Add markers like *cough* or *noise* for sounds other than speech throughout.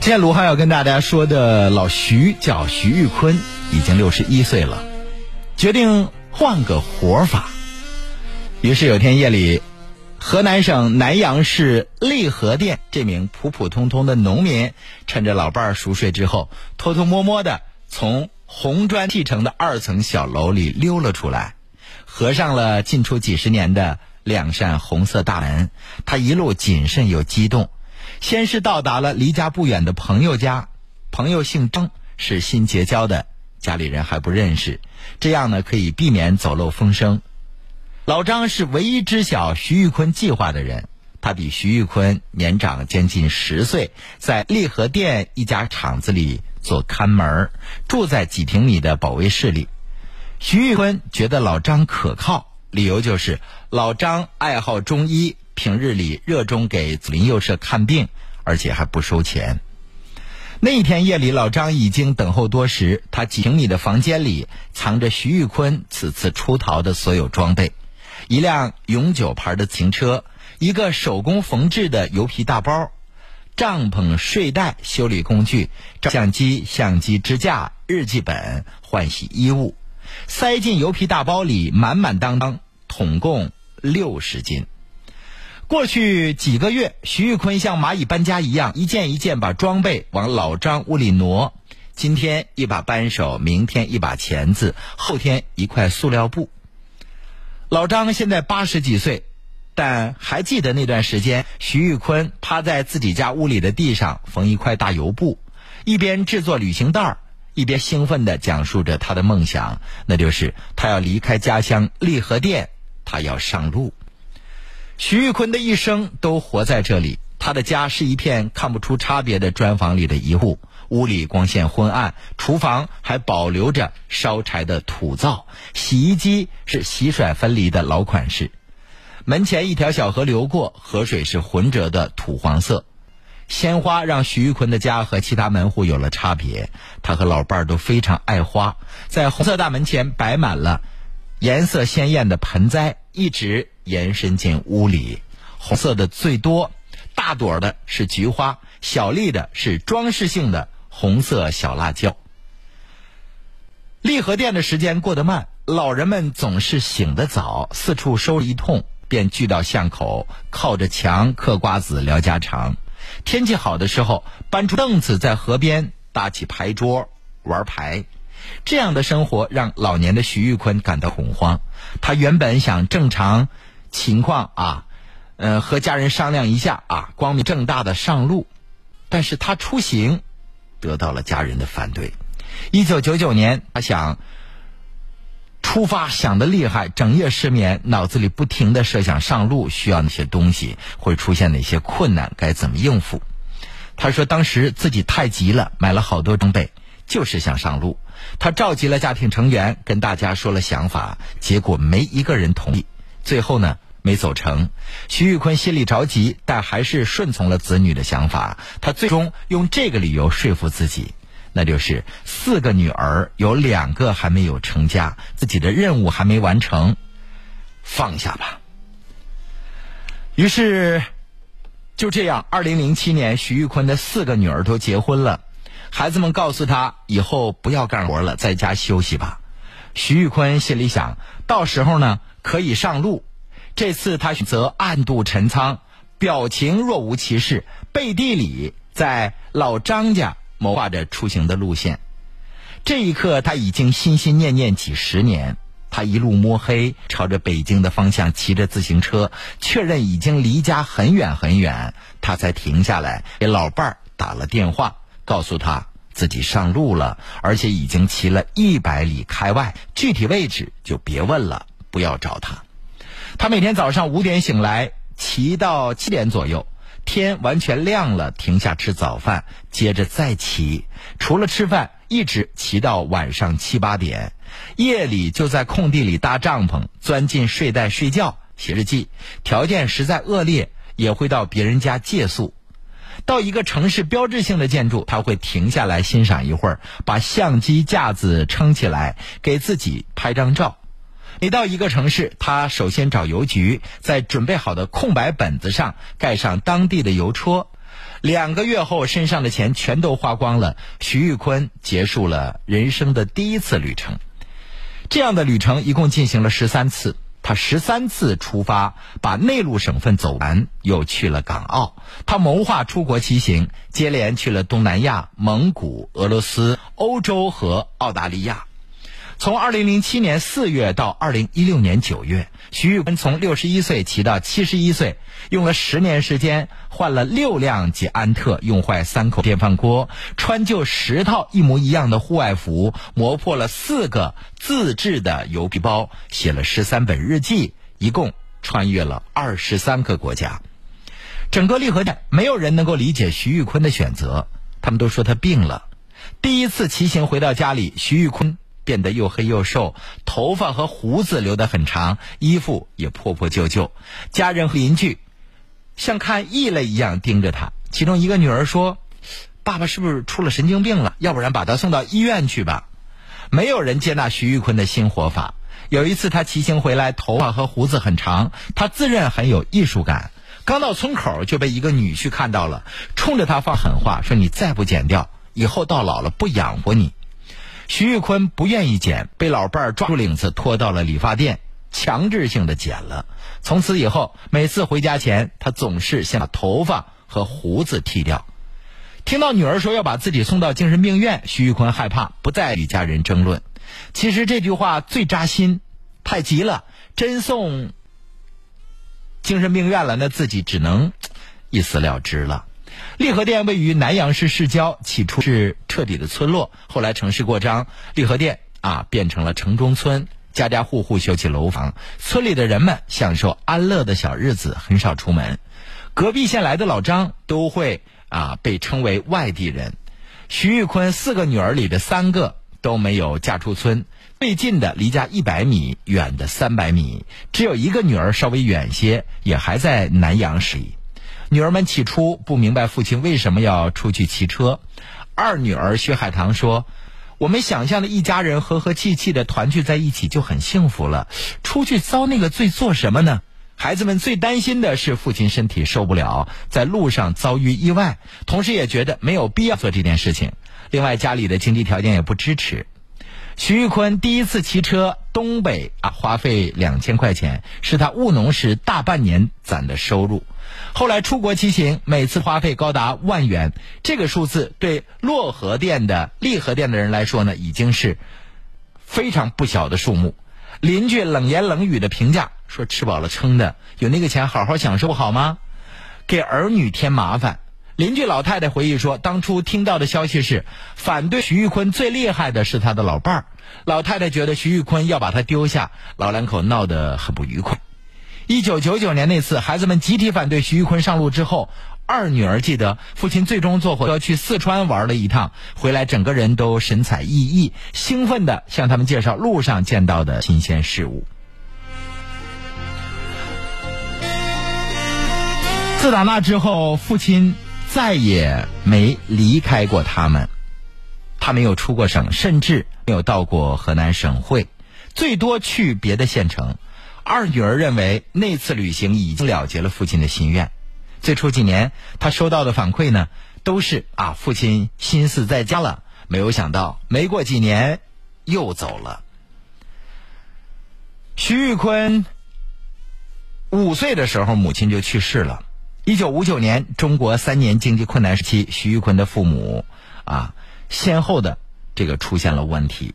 今天卢汉要跟大家说的老徐叫徐玉坤，已经六十一岁了，决定换个活法。于是有天夜里，河南省南阳市利河店这名普普通通的农民，趁着老伴熟睡之后，偷偷摸摸的从红砖砌成的二层小楼里溜了出来，合上了进出几十年的两扇红色大门。他一路谨慎又激动。先是到达了离家不远的朋友家，朋友姓张，是新结交的，家里人还不认识，这样呢可以避免走漏风声。老张是唯一知晓徐玉坤计划的人，他比徐玉坤年长将近十岁，在利和店一家厂子里做看门儿住在几平米的保卫室里。徐玉坤觉得老张可靠，理由就是老张爱好中医。平日里热衷给左邻右舍看病，而且还不收钱。那一天夜里，老张已经等候多时。他几平米的房间里藏着徐玉坤此次出逃的所有装备：一辆永久牌的自行车，一个手工缝制的油皮大包，帐篷、睡袋、修理工具、照相机、相机支架、日记本、换洗衣物，塞进油皮大包里，满满当当，统共六十斤。过去几个月，徐玉坤像蚂蚁搬家一样，一件一件把装备往老张屋里挪。今天一把扳手，明天一把钳子，后天一块塑料布。老张现在八十几岁，但还记得那段时间，徐玉坤趴在自己家屋里的地上缝一块大油布，一边制作旅行袋一边兴奋地讲述着他的梦想，那就是他要离开家乡利和店，他要上路。徐玉坤的一生都活在这里。他的家是一片看不出差别的砖房里的一户，屋里光线昏暗，厨房还保留着烧柴的土灶，洗衣机是洗甩分离的老款式。门前一条小河流过，河水是浑浊的土黄色。鲜花让徐玉坤的家和其他门户有了差别。他和老伴儿都非常爱花，在红色大门前摆满了颜色鲜艳的盆栽，一直。延伸进屋里，红色的最多，大朵的是菊花，小粒的是装饰性的红色小辣椒。利和店的时间过得慢，老人们总是醒得早，四处收拾一通，便聚到巷口，靠着墙嗑瓜子聊家常。天气好的时候，搬出凳子在河边搭起牌桌玩牌。这样的生活让老年的徐玉坤感到恐慌。他原本想正常。情况啊，呃，和家人商量一下啊，光明正大的上路，但是他出行得到了家人的反对。一九九九年，他想出发，想的厉害，整夜失眠，脑子里不停的设想上路需要哪些东西，会出现哪些困难，该怎么应付。他说，当时自己太急了，买了好多装备，就是想上路。他召集了家庭成员，跟大家说了想法，结果没一个人同意。最后呢，没走成。徐玉坤心里着急，但还是顺从了子女的想法。他最终用这个理由说服自己，那就是四个女儿有两个还没有成家，自己的任务还没完成，放下吧。于是，就这样，二零零七年，徐玉坤的四个女儿都结婚了。孩子们告诉他，以后不要干活了，在家休息吧。徐玉坤心里想到时候呢。可以上路，这次他选择暗度陈仓，表情若无其事，背地里在老张家谋划着出行的路线。这一刻，他已经心心念念几十年。他一路摸黑，朝着北京的方向骑着自行车，确认已经离家很远很远，他才停下来给老伴儿打了电话，告诉他自己上路了，而且已经骑了一百里开外，具体位置就别问了。不要找他。他每天早上五点醒来，骑到七点左右，天完全亮了，停下吃早饭，接着再骑。除了吃饭，一直骑到晚上七八点。夜里就在空地里搭帐篷，钻进睡袋睡觉，写日记。条件实在恶劣，也会到别人家借宿。到一个城市标志性的建筑，他会停下来欣赏一会儿，把相机架子撑起来，给自己拍张照。每到一个城市，他首先找邮局，在准备好的空白本子上盖上当地的邮戳，两个月后，身上的钱全都花光了，徐玉坤结束了人生的第一次旅程。这样的旅程一共进行了十三次，他十三次出发，把内陆省份走完，又去了港澳。他谋划出国骑行，接连去了东南亚、蒙古、俄罗斯、欧洲和澳大利亚。从二零零七年四月到二零一六年九月，徐玉坤从六十一岁骑到七十一岁，用了十年时间，换了六辆捷安特，用坏三口电饭锅，穿旧十套一模一样的户外服，磨破了四个自制的油皮包，写了十三本日记，一共穿越了二十三个国家。整个利和站没有人能够理解徐玉坤的选择，他们都说他病了。第一次骑行回到家里，徐玉坤。变得又黑又瘦，头发和胡子留得很长，衣服也破破旧旧。家人和邻居像看异类一样盯着他。其中一个女儿说：“爸爸是不是出了神经病了？要不然把他送到医院去吧。”没有人接纳徐玉坤的新活法。有一次他骑行回来，头发和胡子很长，他自认很有艺术感。刚到村口就被一个女婿看到了，冲着他放狠话，说：“你再不剪掉，以后到老了不养活你。”徐玉坤不愿意剪，被老伴儿抓住领子拖到了理发店，强制性的剪了。从此以后，每次回家前，他总是先把头发和胡子剃掉。听到女儿说要把自己送到精神病院，徐玉坤害怕，不再与家人争论。其实这句话最扎心，太急了，真送精神病院了，那自己只能一死了之了。利和店位于南阳市市郊，起初是彻底的村落，后来城市扩张，利和店啊变成了城中村，家家户户修起楼房，村里的人们享受安乐的小日子，很少出门。隔壁县来的老张都会啊被称为外地人。徐玉坤四个女儿里的三个都没有嫁出村，最近的离家一百米，远的三百米，只有一个女儿稍微远些，也还在南阳市。女儿们起初不明白父亲为什么要出去骑车。二女儿薛海棠说：“我们想象的一家人和和气气的团聚在一起就很幸福了，出去遭那个罪做什么呢？”孩子们最担心的是父亲身体受不了，在路上遭遇意外，同时也觉得没有必要做这件事情。另外，家里的经济条件也不支持。徐玉坤第一次骑车东北啊，花费两千块钱，是他务农时大半年攒的收入。后来出国骑行，每次花费高达万元，这个数字对漯河店的利河店的人来说呢，已经是非常不小的数目。邻居冷言冷语的评价说：“吃饱了撑的，有那个钱好好享受好吗？给儿女添麻烦。”邻居老太太回忆说：“当初听到的消息是，反对徐玉坤最厉害的是他的老伴儿。老太太觉得徐玉坤要把他丢下，老两口闹得很不愉快。”一九九九年那次，孩子们集体反对徐玉坤上路之后，二女儿记得父亲最终坐火车去四川玩了一趟，回来整个人都神采奕奕，兴奋地向他们介绍路上见到的新鲜事物。自打那之后，父亲。再也没离开过他们，他没有出过省，甚至没有到过河南省会，最多去别的县城。二女儿认为那次旅行已经了结了父亲的心愿。最初几年，他收到的反馈呢，都是啊，父亲心思在家了。没有想到，没过几年又走了。徐玉坤五岁的时候，母亲就去世了。一九五九年，中国三年经济困难时期，徐玉坤的父母啊，先后的这个出现了问题。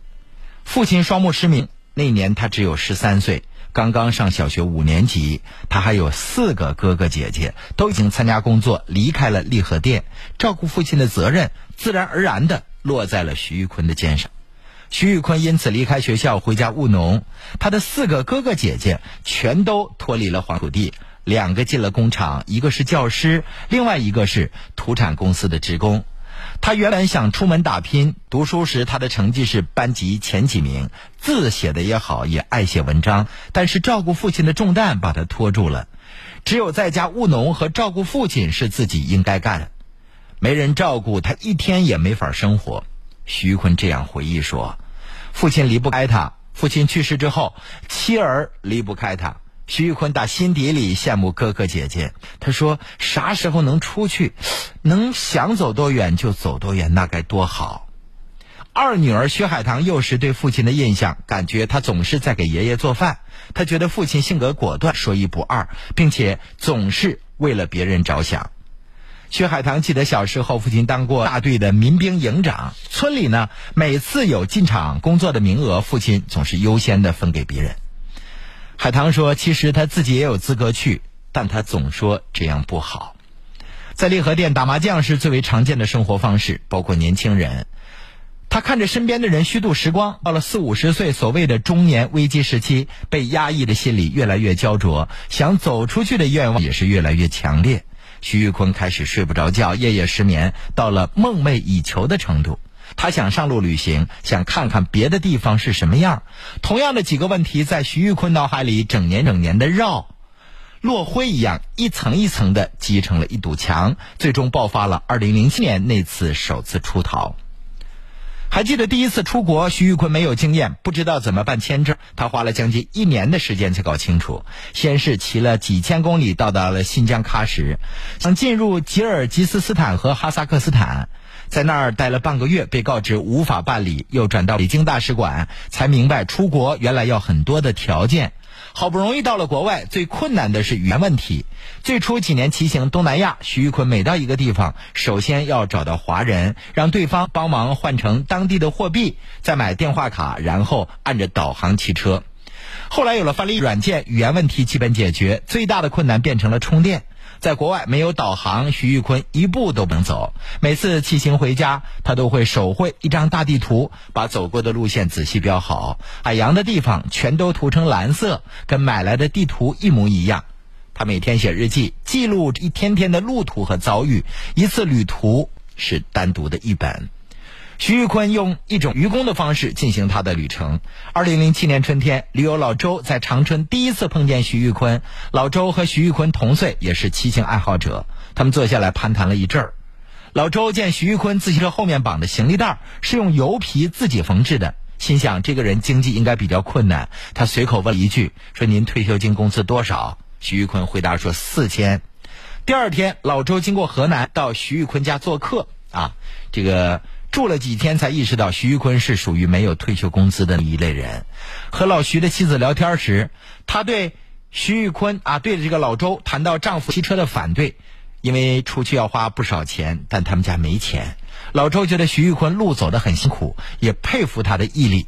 父亲双目失明，那年他只有十三岁，刚刚上小学五年级。他还有四个哥哥姐姐，都已经参加工作，离开了利和店，照顾父亲的责任自然而然的落在了徐玉坤的肩上。徐玉坤因此离开学校回家务农，他的四个哥哥姐姐全都脱离了黄土地。两个进了工厂，一个是教师，另外一个是土产公司的职工。他原本想出门打拼，读书时他的成绩是班级前几名，字写的也好，也爱写文章。但是照顾父亲的重担把他拖住了，只有在家务农和照顾父亲是自己应该干的。没人照顾他，一天也没法生活。徐坤这样回忆说：“父亲离不开他，父亲去世之后，妻儿离不开他。”徐玉坤打心底里羡慕哥哥姐姐。他说：“啥时候能出去，*sniffs* 能想走多远就走多远，那该多好。”二女儿徐海棠幼时对父亲的印象，感觉他总是在给爷爷做饭。他觉得父亲性格果断，说一不二，并且总是为了别人着想。薛海棠记得小时候，父亲当过大队的民兵营长。村里呢，每次有进厂工作的名额，父亲总是优先的分给别人。海棠说：“其实他自己也有资格去，但他总说这样不好。”在利和店打麻将是最为常见的生活方式，包括年轻人。他看着身边的人虚度时光，到了四五十岁，所谓的中年危机时期，被压抑的心理越来越焦灼，想走出去的愿望也是越来越强烈。徐玉坤开始睡不着觉，夜夜失眠，到了梦寐以求的程度。他想上路旅行，想看看别的地方是什么样。同样的几个问题在徐玉坤脑海里整年整年的绕，落灰一样，一层一层的积成了一堵墙，最终爆发了二零零七年那次首次出逃。还记得第一次出国，徐玉坤没有经验，不知道怎么办签证。他花了将近一年的时间才搞清楚。先是骑了几千公里到达了新疆喀什，想进入吉尔吉斯斯坦和哈萨克斯坦，在那儿待了半个月，被告知无法办理，又转到北京大使馆，才明白出国原来要很多的条件。好不容易到了国外，最困难的是语言问题。最初几年骑行东南亚，徐玉坤每到一个地方，首先要找到华人，让对方帮忙换成当地的货币，再买电话卡，然后按着导航骑车。后来有了翻译软件，语言问题基本解决，最大的困难变成了充电。在国外没有导航，徐玉坤一步都不能走。每次骑行回家，他都会手绘一张大地图，把走过的路线仔细标好，海洋的地方全都涂成蓝色，跟买来的地图一模一样。他每天写日记，记录一天天的路途和遭遇，一次旅途是单独的一本。徐玉坤用一种愚公的方式进行他的旅程。二零零七年春天，驴友老周在长春第一次碰见徐玉坤。老周和徐玉坤同岁，也是骑行爱好者。他们坐下来攀谈了一阵儿。老周见徐玉坤自行车后面绑的行李袋是用油皮自己缝制的，心想这个人经济应该比较困难。他随口问了一句：“说您退休金工资多少？”徐玉坤回答说：“四千。”第二天，老周经过河南，到徐玉坤家做客。啊，这个。住了几天，才意识到徐玉坤是属于没有退休工资的一类人。和老徐的妻子聊天时，他对徐玉坤啊，对着这个老周谈到丈夫骑车的反对，因为出去要花不少钱，但他们家没钱。老周觉得徐玉坤路走得很辛苦，也佩服他的毅力。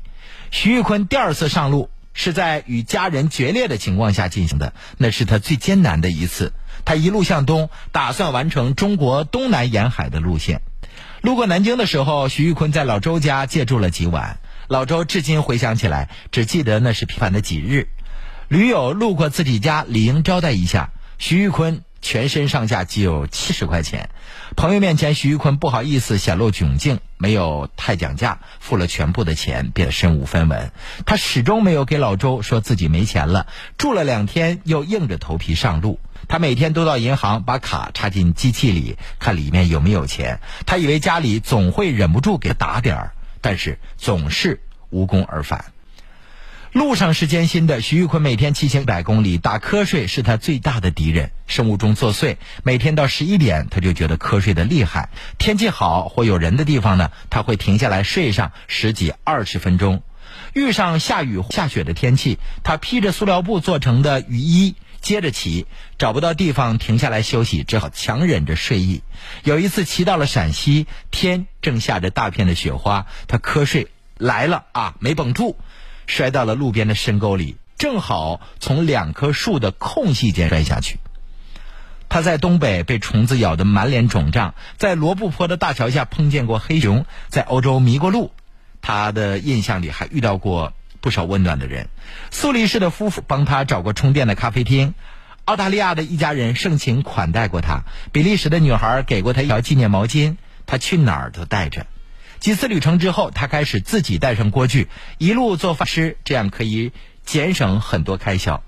徐玉坤第二次上路是在与家人决裂的情况下进行的，那是他最艰难的一次。他一路向东，打算完成中国东南沿海的路线。路过南京的时候，徐玉坤在老周家借住了几晚。老周至今回想起来，只记得那是平凡的几日。驴友路过自己家，理应招待一下。徐玉坤全身上下只有七十块钱。朋友面前，徐玉坤不好意思显露窘境，没有太讲价，付了全部的钱，变得身无分文。他始终没有给老周说自己没钱了。住了两天，又硬着头皮上路。他每天都到银行把卡插进机器里，看里面有没有钱。他以为家里总会忍不住给他打点儿，但是总是无功而返。路上是艰辛的，徐玉坤每天骑行百公里，打瞌睡是他最大的敌人，生物钟作祟。每天到十一点，他就觉得瞌睡的厉害。天气好或有人的地方呢，他会停下来睡上十几二十分钟。遇上下雨下雪的天气，他披着塑料布做成的雨衣。接着骑，找不到地方停下来休息，只好强忍着睡意。有一次骑到了陕西，天正下着大片的雪花，他瞌睡来了啊，没绷住，摔到了路边的深沟里，正好从两棵树的空隙间摔下去。他在东北被虫子咬得满脸肿胀，在罗布泊的大桥下碰见过黑熊，在欧洲迷过路，他的印象里还遇到过。不少温暖的人，苏黎世的夫妇帮他找过充电的咖啡厅，澳大利亚的一家人盛情款待过他，比利时的女孩给过他一条纪念毛巾，他去哪儿都带着。几次旅程之后，他开始自己带上锅具，一路做饭吃，这样可以节省很多开销。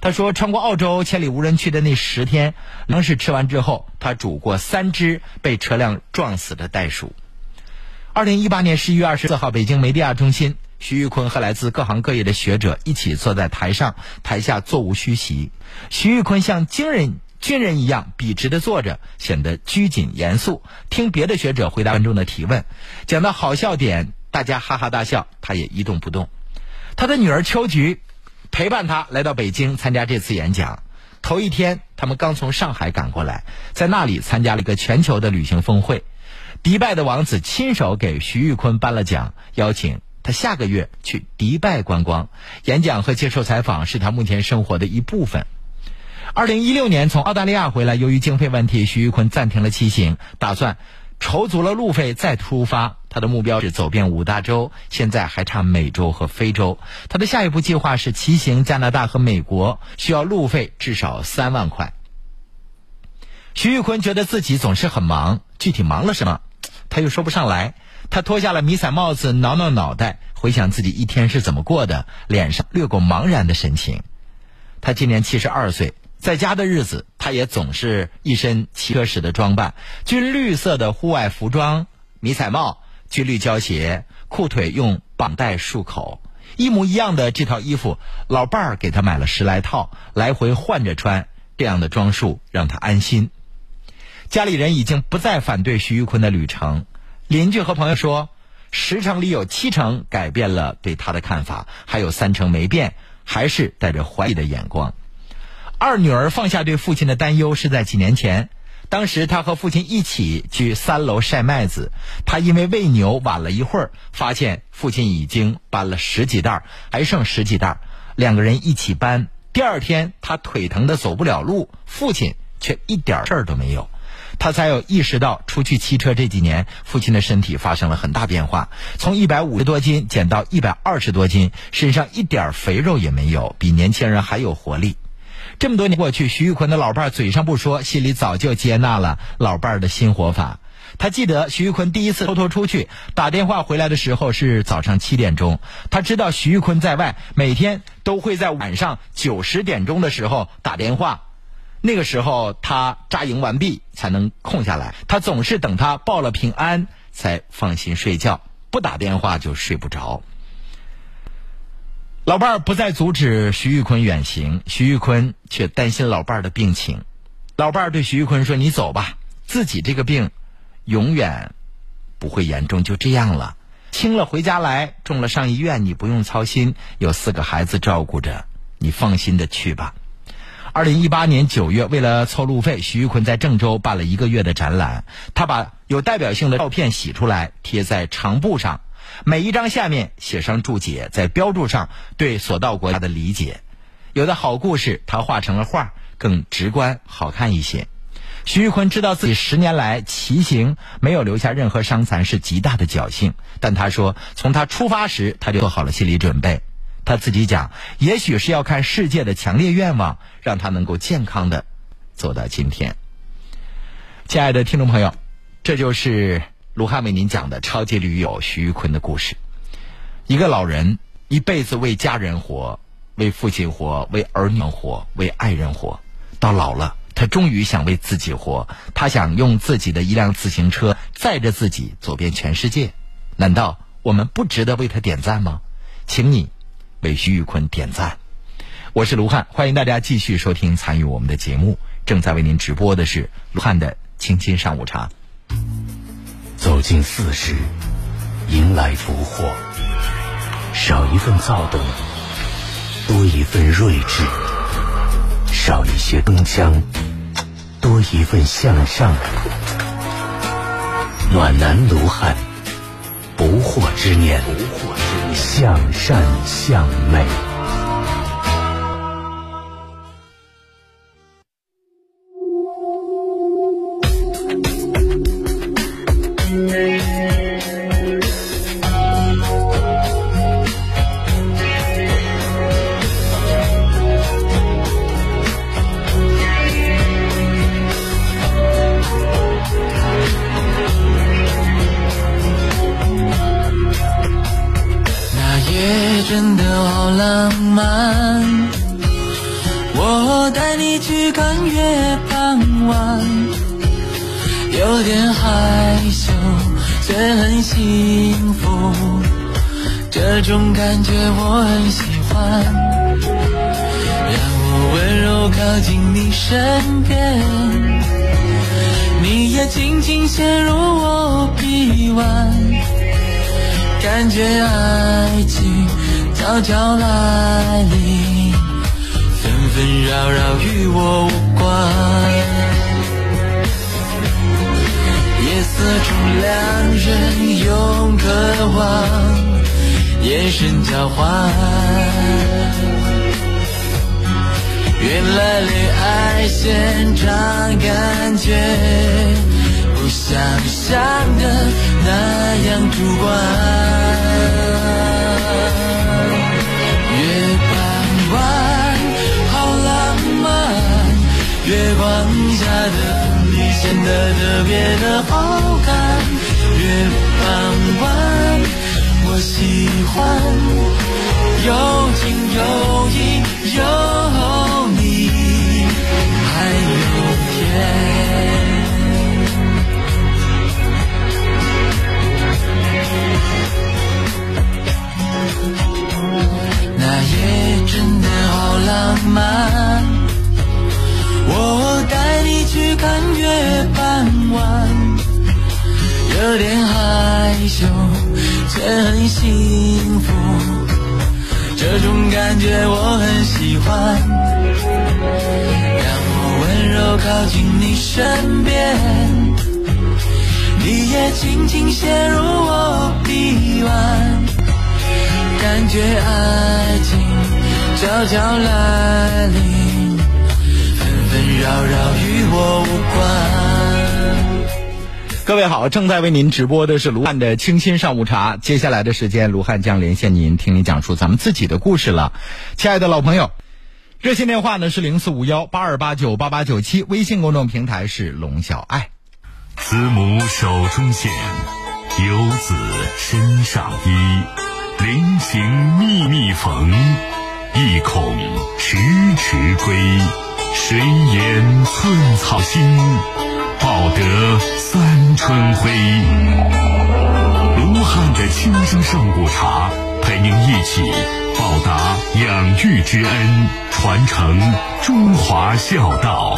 他说，穿过澳洲千里无人区的那十天，粮食吃完之后，他煮过三只被车辆撞死的袋鼠。二零一八年十一月二十四号，北京梅地亚中心。徐玉坤和来自各行各业的学者一起坐在台上，台下座无虚席。徐玉坤像军人军人一样笔直的坐着，显得拘谨严肃，听别的学者回答观众的提问。讲到好笑点，大家哈哈大笑，他也一动不动。他的女儿秋菊陪伴他来到北京参加这次演讲。头一天，他们刚从上海赶过来，在那里参加了一个全球的旅行峰会。迪拜的王子亲手给徐玉坤颁了奖，邀请他下个月去迪拜观光。演讲和接受采访是他目前生活的一部分。二零一六年从澳大利亚回来，由于经费问题，徐玉坤暂停了骑行，打算筹足了路费再出发。他的目标是走遍五大洲，现在还差美洲和非洲。他的下一步计划是骑行加拿大和美国，需要路费至少三万块。徐玉坤觉得自己总是很忙，具体忙了什么？*tsk* 他又说不上来，他脱下了迷彩帽子，挠挠脑袋，回想自己一天是怎么过的，脸上掠过茫然的神情。他今年七十二岁，在家的日子，他也总是一身骑车时的装扮：军绿色的户外服装、迷彩帽、军绿胶鞋，裤腿用绑带束口。一模一样的这套衣服，老伴儿给他买了十来套，来回换着穿。这样的装束让他安心。家里人已经不再反对徐玉坤的旅程，邻居和朋友说，十成里有七成改变了对他的看法，还有三成没变，还是带着怀疑的眼光。二女儿放下对父亲的担忧是在几年前，当时她和父亲一起去三楼晒麦子，她因为喂牛晚了一会儿，发现父亲已经搬了十几袋，还剩十几袋，两个人一起搬。第二天，她腿疼的走不了路，父亲却一点事儿都没有。他才有意识到，出去骑车这几年，父亲的身体发生了很大变化，从一百五十多斤减到一百二十多斤，身上一点肥肉也没有，比年轻人还有活力。这么多年过去，徐玉坤的老伴儿嘴上不说，心里早就接纳了老伴儿的新活法。他记得徐玉坤第一次偷偷出去打电话回来的时候是早上七点钟，他知道徐玉坤在外，每天都会在晚上九十点钟的时候打电话。那个时候他扎营完毕才能空下来，他总是等他报了平安才放心睡觉，不打电话就睡不着。老伴儿不再阻止徐玉坤远行，徐玉坤却担心老伴儿的病情。老伴儿对徐玉坤说：“你走吧，自己这个病永远不会严重，就这样了。轻了回家来，重了上医院，你不用操心，有四个孩子照顾着，你放心的去吧。”二零一八年九月，为了凑路费，徐玉坤在郑州办了一个月的展览。他把有代表性的照片洗出来，贴在长布上，每一张下面写上注解，在标注上对所到国家的理解。有的好故事，他画成了画，更直观好看一些。徐玉坤知道自己十年来骑行没有留下任何伤残是极大的侥幸，但他说，从他出发时他就做好了心理准备。他自己讲，也许是要看世界的强烈愿望，让他能够健康的走到今天。亲爱的听众朋友，这就是卢汉为您讲的超级驴友徐玉坤的故事。一个老人一辈子为家人活，为父亲活，为儿女活，为爱人活，到老了，他终于想为自己活。他想用自己的一辆自行车载着自己走遍全世界。难道我们不值得为他点赞吗？请你。为徐玉坤点赞，我是卢汉，欢迎大家继续收听参与我们的节目。正在为您直播的是卢汉的清新上午茶。走进四十，迎来福祸，少一份躁动，多一份睿智；少一些东江，多一份向上。暖男卢汉，不惑之年。向善向美。这种感觉我很喜欢，让我温柔靠近你身边，你也轻轻陷入我臂弯，感觉爱情悄悄来临，纷纷扰扰与我无关。夜色中，两人用渴望。眼神交换，原来恋爱现场感觉不像想的那样主观。月半弯，好浪漫，月光下的你显得特别的好看。月半弯。我喜欢有情有义有你，还有天。那夜真的好浪漫，我带你去看月半弯，有点害羞。却很幸福，这种感觉我很喜欢。让我温柔靠近你身边，你也轻轻陷入我臂弯，感觉爱情悄悄来临，纷纷扰扰与我无关。各位好，正在为您直播的是卢汉的清新上午茶。接下来的时间，卢汉将连线您，听您讲述咱们自己的故事了。亲爱的老朋友，热线电话呢是零四五幺八二八九八八九七，微信公众平台是龙小爱。慈母手中线，游子身上衣。临行密密缝，意恐迟迟归。谁言寸草心？报得三春晖。卢汉的清新上古茶，陪您一起报答养育之恩，传承中华孝道。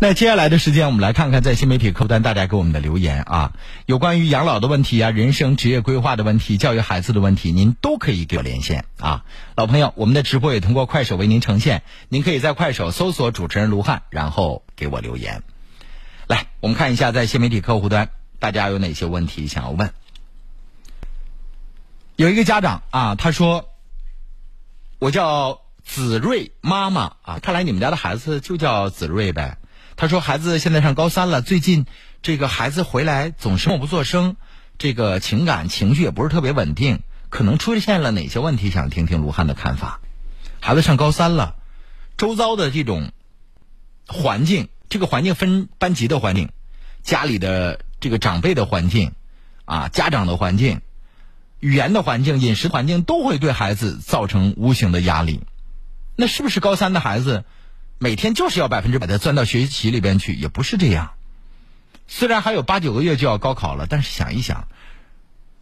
那接下来的时间，我们来看看在新媒体客户端大家给我们的留言啊，有关于养老的问题啊，人生职业规划的问题，教育孩子的问题，您都可以给我连线啊。老朋友，我们的直播也通过快手为您呈现，您可以在快手搜索主持人卢汉，然后给我留言。来，我们看一下在新媒体客户端大家有哪些问题想要问。有一个家长啊，他说：“我叫子睿妈妈啊，看来你们家的孩子就叫子睿呗。”他说：“孩子现在上高三了，最近这个孩子回来总是默不作声，这个情感情绪也不是特别稳定。”可能出现了哪些问题？想听听卢汉的看法。孩子上高三了，周遭的这种环境，这个环境分班级的环境，家里的这个长辈的环境，啊，家长的环境，语言的环境，饮食环境，都会对孩子造成无形的压力。那是不是高三的孩子每天就是要百分之百的钻到学习里边去？也不是这样。虽然还有八九个月就要高考了，但是想一想。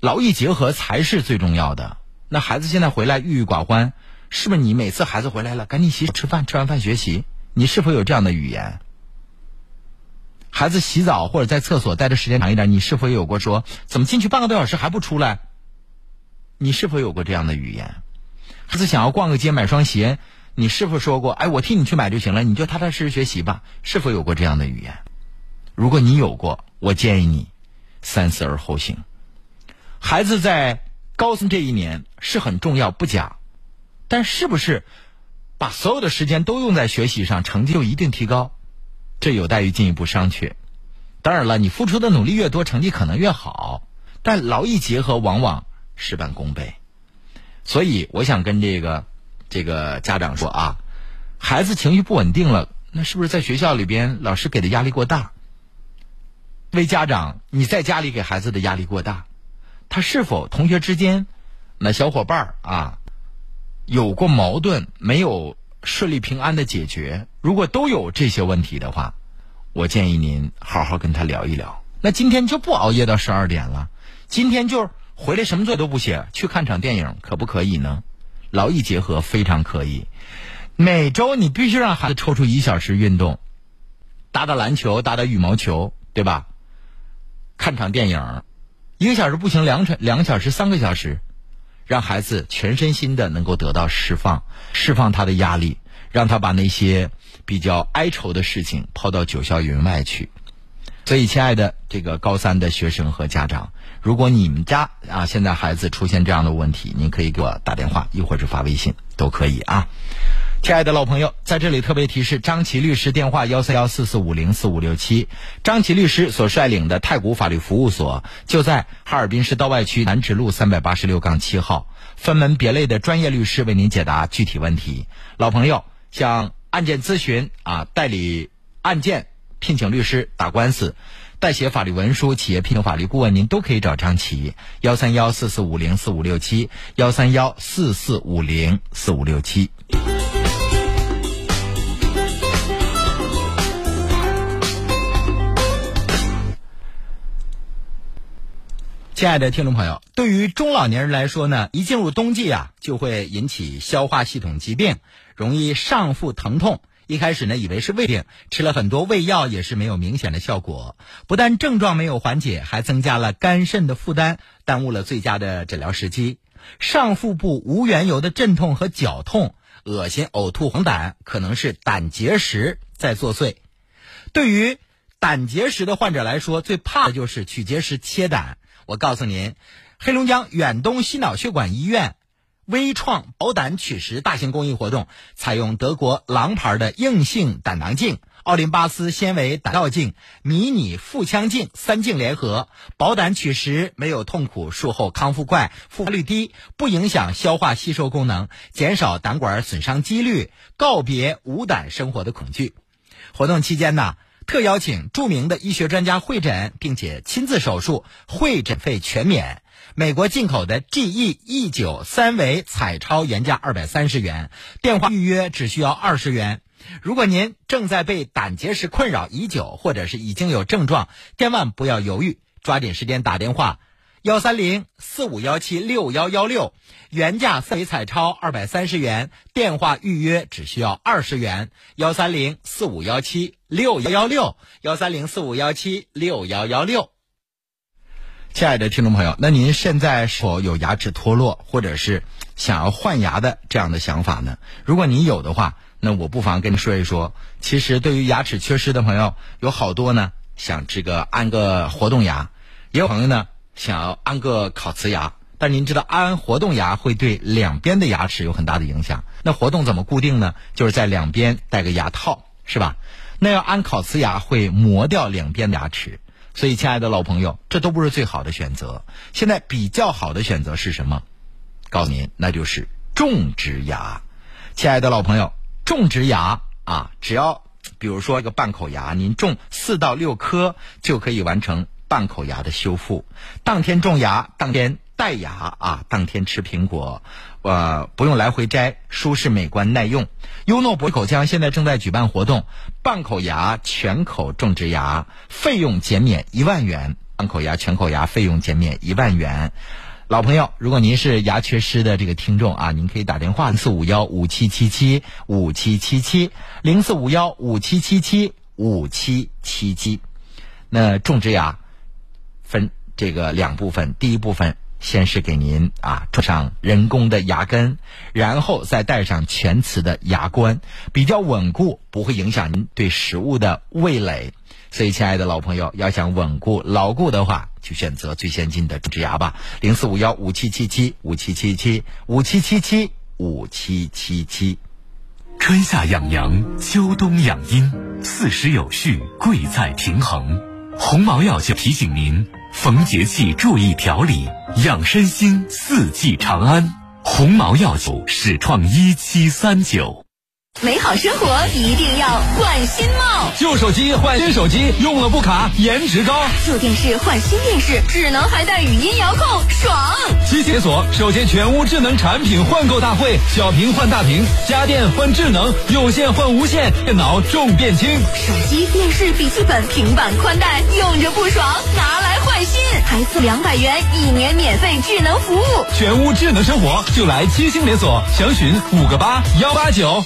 劳逸结合才是最重要的。那孩子现在回来郁郁寡欢，是不是你每次孩子回来了，赶紧洗吃饭，吃完饭学习？你是否有这样的语言？孩子洗澡或者在厕所待的时间长一点，你是否有过说怎么进去半个多小时还不出来？你是否有过这样的语言？孩子想要逛个街买双鞋，你是否说过哎我替你去买就行了，你就踏踏实实学习吧？是否有过这样的语言？如果你有过，我建议你三思而后行。孩子在高三这一年是很重要，不假，但是不是把所有的时间都用在学习上，成绩就一定提高？这有待于进一步商榷。当然了，你付出的努力越多，成绩可能越好，但劳逸结合往往事半功倍。所以，我想跟这个这个家长说啊，孩子情绪不稳定了，那是不是在学校里边老师给的压力过大？为家长，你在家里给孩子的压力过大？他是否同学之间，那小伙伴啊，有过矛盾没有顺利平安的解决？如果都有这些问题的话，我建议您好好跟他聊一聊。那今天就不熬夜到十二点了，今天就回来什么作业都不写，去看场电影，可不可以呢？劳逸结合非常可以。每周你必须让孩子抽出一小时运动，打打篮球，打打羽毛球，对吧？看场电影，一个小时不行，两场两个小时、三个小时，让孩子全身心的能够得到释放，释放他的压力，让他把那些比较哀愁的事情抛到九霄云外去。所以，亲爱的这个高三的学生和家长，如果你们家啊现在孩子出现这样的问题，您可以给我打电话，一会儿是发微信都可以啊。亲爱的老朋友，在这里特别提示：张琪律师电话幺三幺四四五零四五六七。张琪律师所率领的太古法律服务所就在哈尔滨市道外区南直路三百八十六杠七号，分门别类的专业律师为您解答具体问题。老朋友像案件咨询啊、代理案件、聘请律师、打官司、代写法律文书、企业聘请法律顾问，您都可以找张琪幺三幺四四五零四五六七幺三幺四四五零四五六七。亲爱的听众朋友，对于中老年人来说呢，一进入冬季啊，就会引起消化系统疾病，容易上腹疼痛。一开始呢，以为是胃病，吃了很多胃药也是没有明显的效果。不但症状没有缓解，还增加了肝肾的负担，耽误了最佳的诊疗时机。上腹部无缘由的阵痛和绞痛、恶心、呕吐、黄疸，可能是胆结石在作祟。对于胆结石的患者来说，最怕的就是取结石切胆。我告诉您，黑龙江远东心脑血管医院微创保胆取石大型公益活动，采用德国狼牌的硬性胆囊镜、奥林巴斯纤维胆道镜、迷你腹腔镜三镜联合，保胆取石没有痛苦，术后康复快，复发率低，不影响消化吸收功能，减少胆管损伤几率，告别无胆生活的恐惧。活动期间呢。特邀请著名的医学专家会诊，并且亲自手术，会诊费全免。美国进口的 GE E 九三维彩超原价二百三十元，电话预约只需要二十元。如果您正在被胆结石困扰已久，或者是已经有症状，千万不要犹豫，抓紧时间打电话。幺三零四五幺七六幺幺六，原价三维彩超二百三十元，电话预约只需要二十元。幺三零四五幺七六幺幺六，幺三零四五幺七六幺幺六。亲爱的听众朋友，那您现在是否有牙齿脱落，或者是想要换牙的这样的想法呢？如果您有的话，那我不妨跟你说一说。其实对于牙齿缺失的朋友，有好多呢，想这个安个活动牙，也有朋友呢。想要安个烤瓷牙，但您知道安活动牙会对两边的牙齿有很大的影响。那活动怎么固定呢？就是在两边戴个牙套，是吧？那要安烤瓷牙会磨掉两边的牙齿，所以亲爱的老朋友，这都不是最好的选择。现在比较好的选择是什么？告诉您，那就是种植牙。亲爱的老朋友，种植牙啊，只要比如说一个半口牙，您种四到六颗就可以完成。半口牙的修复，当天种牙，当天戴牙啊，当天吃苹果，呃，不用来回摘，舒适美观耐用。优诺博口腔现在正在举办活动，半口牙全口种植牙费用减免一万元，半口牙全口牙费用减免一万元。老朋友，如果您是牙缺失的这个听众啊，您可以打电话四五幺五七七七五七七七零四五幺五七七七五七七七。那种植牙。分这个两部分，第一部分先是给您啊种上人工的牙根，然后再戴上全瓷的牙冠，比较稳固，不会影响您对食物的味蕾。所以，亲爱的老朋友，要想稳固牢固的话，就选择最先进的种植牙吧。零四五幺五七七七五七七七五七七七五七七七。春夏养阳，秋冬养阴，四时有序，贵在平衡。鸿茅药就提醒您。逢节气注意调理，养身心，四季长安。鸿茅药酒始创一七三九。美好生活一定要换新貌，旧手机换新手机，用了不卡，颜值高；旧电视换新电视，智能还带语音遥控，爽！七解锁首届全屋智能产品换购大会，小屏换大屏，家电换智能，有线换无线，电脑重变轻，手机、电视、笔记本、平板、宽带，用着不爽，拿来换新，还送两百元一年免费智能服务。全屋智能生活就来七星连锁，详询五个八幺八九。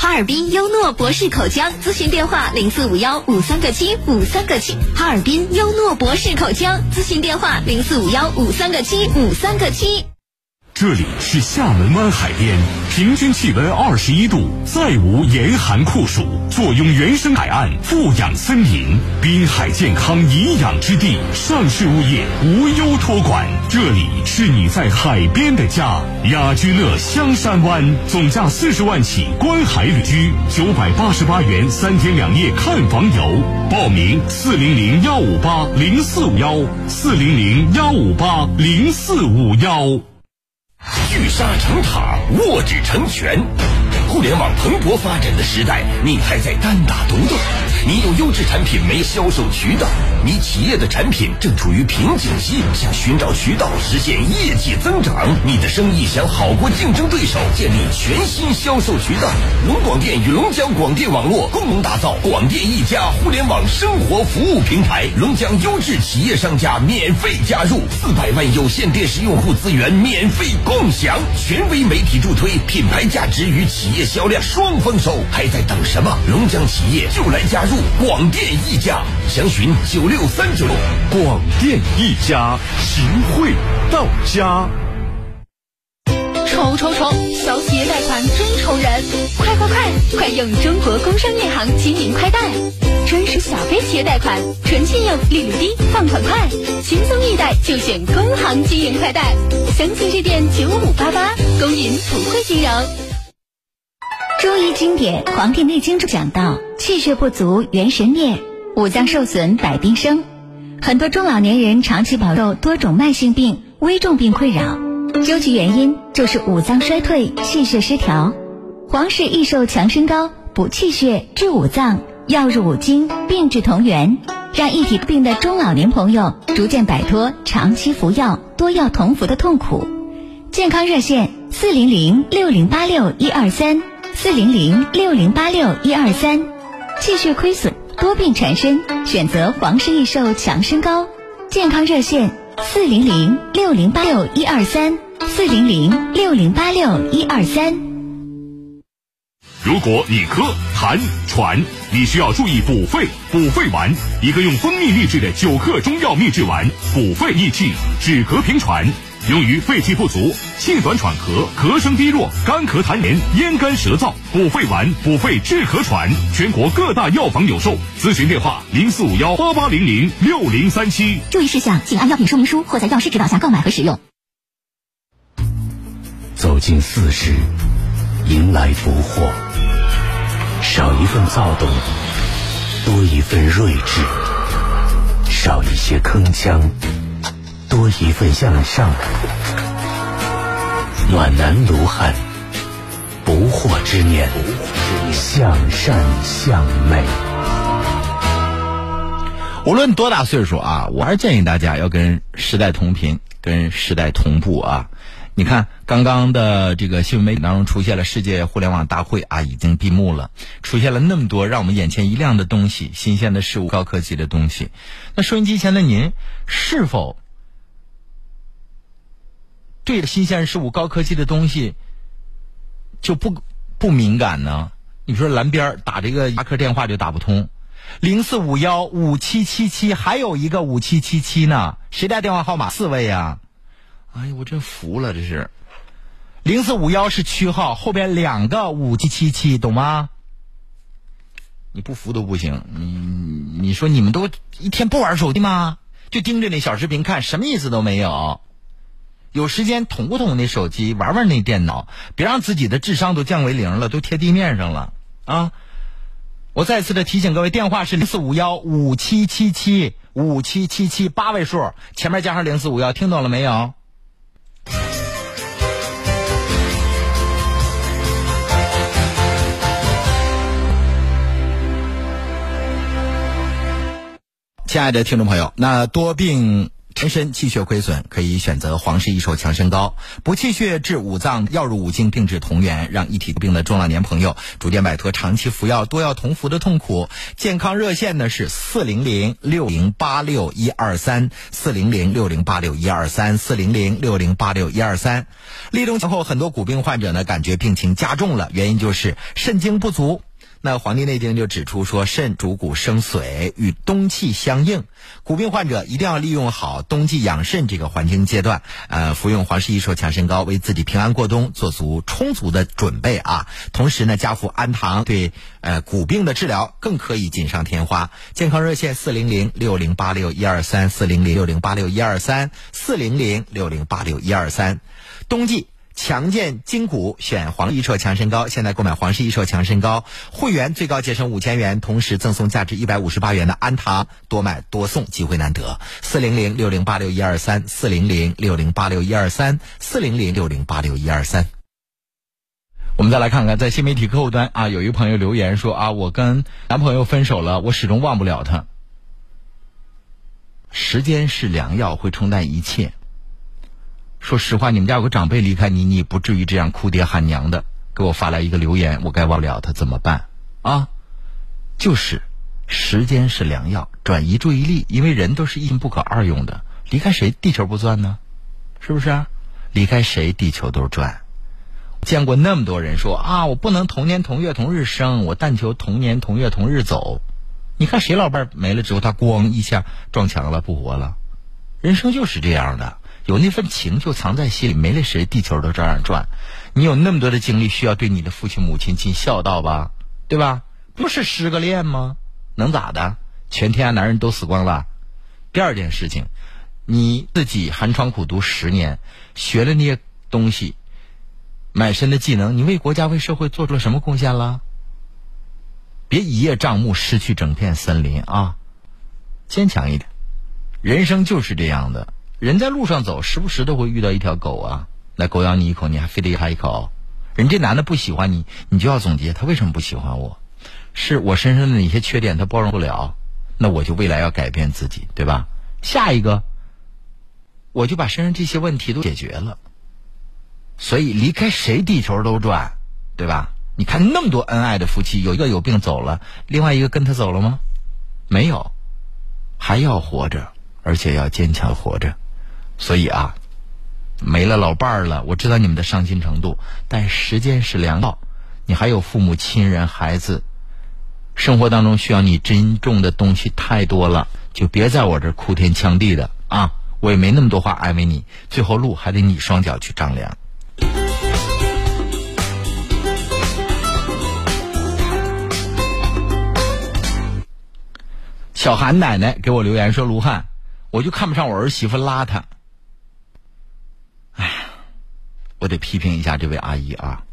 哈尔滨优诺博士口腔咨询电话零四五幺五三个七五三个七。哈尔滨优诺博士口腔咨询电话零四五幺五三个七五三个七。这里是厦门湾海边，平均气温二十一度，再无严寒酷暑，坐拥原生海岸，富养森林，滨海健康颐养之地，上市物业无忧托管。这里是你在海边的家，雅居乐香山湾，总价四十万起，观海旅居，九百八十八元三天两夜看房游，报名四零零幺五八零四五幺，四零零幺五八零四五幺。聚沙成塔，握指成拳。互联网蓬勃发展的时代，你还在单打独斗？你有优质产品没销售渠道？你企业的产品正处于瓶颈期，想寻找渠道实现业绩增长？你的生意想好过竞争对手，建立全新销售渠道？龙广电与龙江广电网络共同打造广电一家互联网生活服务平台，龙江优质企业商家免费加入，四百万有线电视用户资源免费共享，权威媒体助推，品牌价值与企业销量双丰收，还在等什么？龙江企业就来加入广电一家，详询九六三九。广电一家，实惠到家。抽抽抽！小企业贷款真愁人，快快快，快用中国工商银行经营快贷，专属小微企业贷款，纯信用，利率低，放款快，轻松易贷就选工行经营快贷，详情致电九五八八，工银普惠金融。中医经典《黄帝内经》中讲到，气血不足元神灭，五脏受损百病生。很多中老年人长期饱受多种慢性病、危重病困扰，究其原因就是五脏衰退、气血失调。黄氏益寿强身膏补气血、治五脏，药入五经，病治同源，让一体病的中老年朋友逐渐摆脱长期服药、多药同服的痛苦。健康热线：四零零六零八六一二三。四零零六零八六一二三，气血亏损、多病缠身，选择黄氏益寿强身膏。健康热线：四零零六零八六一二三，四零零六零八六一二三。如果你咳、痰、喘，你需要注意补肺。补肺丸，一个用蜂蜜秘制的九克中药秘制丸，补肺益气，止咳平喘。用于肺气不足、气短喘咳、咳声低弱、干咳痰黏、咽干舌燥，补肺丸、补肺治咳喘，全国各大药房有售。咨询电话：零四五幺八八零零六零三七。注意事项，请按药品说明书或在药师指导下购买和使用。走进四十，迎来福祸。少一份躁动，多一份睿智；少一些铿锵。多一份向上，暖男卢汉，不惑之年，向善向美。无论多大岁数啊，我还是建议大家要跟时代同频，跟时代同步啊。你看，刚刚的这个新闻媒体当中出现了世界互联网大会啊，已经闭幕了，出现了那么多让我们眼前一亮的东西、新鲜的事物、高科技的东西。那收音机前的您，是否？对新鲜事物、高科技的东西就不不敏感呢？你说蓝边打这个牙科电话就打不通，零四五幺五七七七还有一个五七七七呢，谁带电话号码？四位呀！哎呀，我真服了，这是零四五幺是区号，后边两个五七七七，懂吗？你不服都不行，你你说你们都一天不玩手机吗？就盯着那小视频看，什么意思都没有。有时间捅不捅那手机，玩玩那电脑，别让自己的智商都降为零了，都贴地面上了啊！我再次的提醒各位，电话是零四五幺五七七七五七七七八位数，前面加上零四五幺，听懂了没有？亲爱的听众朋友，那多病。全身气血亏损，可以选择黄氏益寿强身膏，补气血、治五脏，药入五经，并治同源，让一体病的中老年朋友逐渐摆脱长期服药多药同服的痛苦。健康热线呢是四零零六零八六一二三，四零零六零八六一二三，四零零六零八六一二三。立冬前后，很多骨病患者呢感觉病情加重了，原因就是肾精不足。那《黄帝内经》就指出说，肾主骨生髓，与冬气相应。骨病患者一定要利用好冬季养肾这个黄金阶段，呃，服用黄氏益寿强肾膏，为自己平安过冬做足充足的准备啊。同时呢，加服安糖，对呃骨病的治疗更可以锦上添花。健康热线：四零零六零八六一二三，四零零六零八六一二三，四零零六零八六一二三。冬季。强健筋骨，选黄益寿强身膏。现在购买黄氏益寿强身膏，会员最高节省五千元，同时赠送价值一百五十八元的安糖，多买多送，机会难得。四零零六零八六一二三，四零零六零八六一二三，四零零六零八六一二三。我们再来看看，在新媒体客户端啊，有一个朋友留言说啊，我跟男朋友分手了，我始终忘不了他。时间是良药，会冲淡一切。说实话，你们家有个长辈离开你，你不至于这样哭爹喊娘的。给我发来一个留言，我该忘不了他怎么办？啊，就是时间是良药，转移注意力，因为人都是一心不可二用的。离开谁，地球不转呢？是不是？离开谁，地球都转。见过那么多人说啊，我不能同年同月同日生，我但求同年同月同日走。你看谁老伴没了之后，他咣一下撞墙了，不活了。人生就是这样的。有那份情就藏在心里，没了谁，地球都照样转。你有那么多的精力需要对你的父亲母亲尽孝道吧，对吧？不是失个恋吗？能咋的？全天下男人都死光了。第二件事情，你自己寒窗苦读十年，学了那些东西，满身的技能，你为国家为社会做出了什么贡献了？别一叶障目，失去整片森林啊！坚强一点，人生就是这样的。人在路上走，时不时都会遇到一条狗啊，那狗咬你一口，你还非得咬它一口。人这男的不喜欢你，你就要总结他为什么不喜欢我，是我身上的哪些缺点他包容不了，那我就未来要改变自己，对吧？下一个，我就把身上这些问题都解决了。所以离开谁地球都转，对吧？你看那么多恩爱的夫妻，有一个有病走了，另外一个跟他走了吗？没有，还要活着，而且要坚强活着。所以啊，没了老伴儿了，我知道你们的伤心程度，但时间是良药，你还有父母亲人孩子，生活当中需要你珍重的东西太多了，就别在我这哭天抢地的啊！我也没那么多话安慰你，最后路还得你双脚去丈量。小韩奶奶给我留言说：“卢汉，我就看不上我儿媳妇邋遢。”哎我得批评一下这位阿姨啊！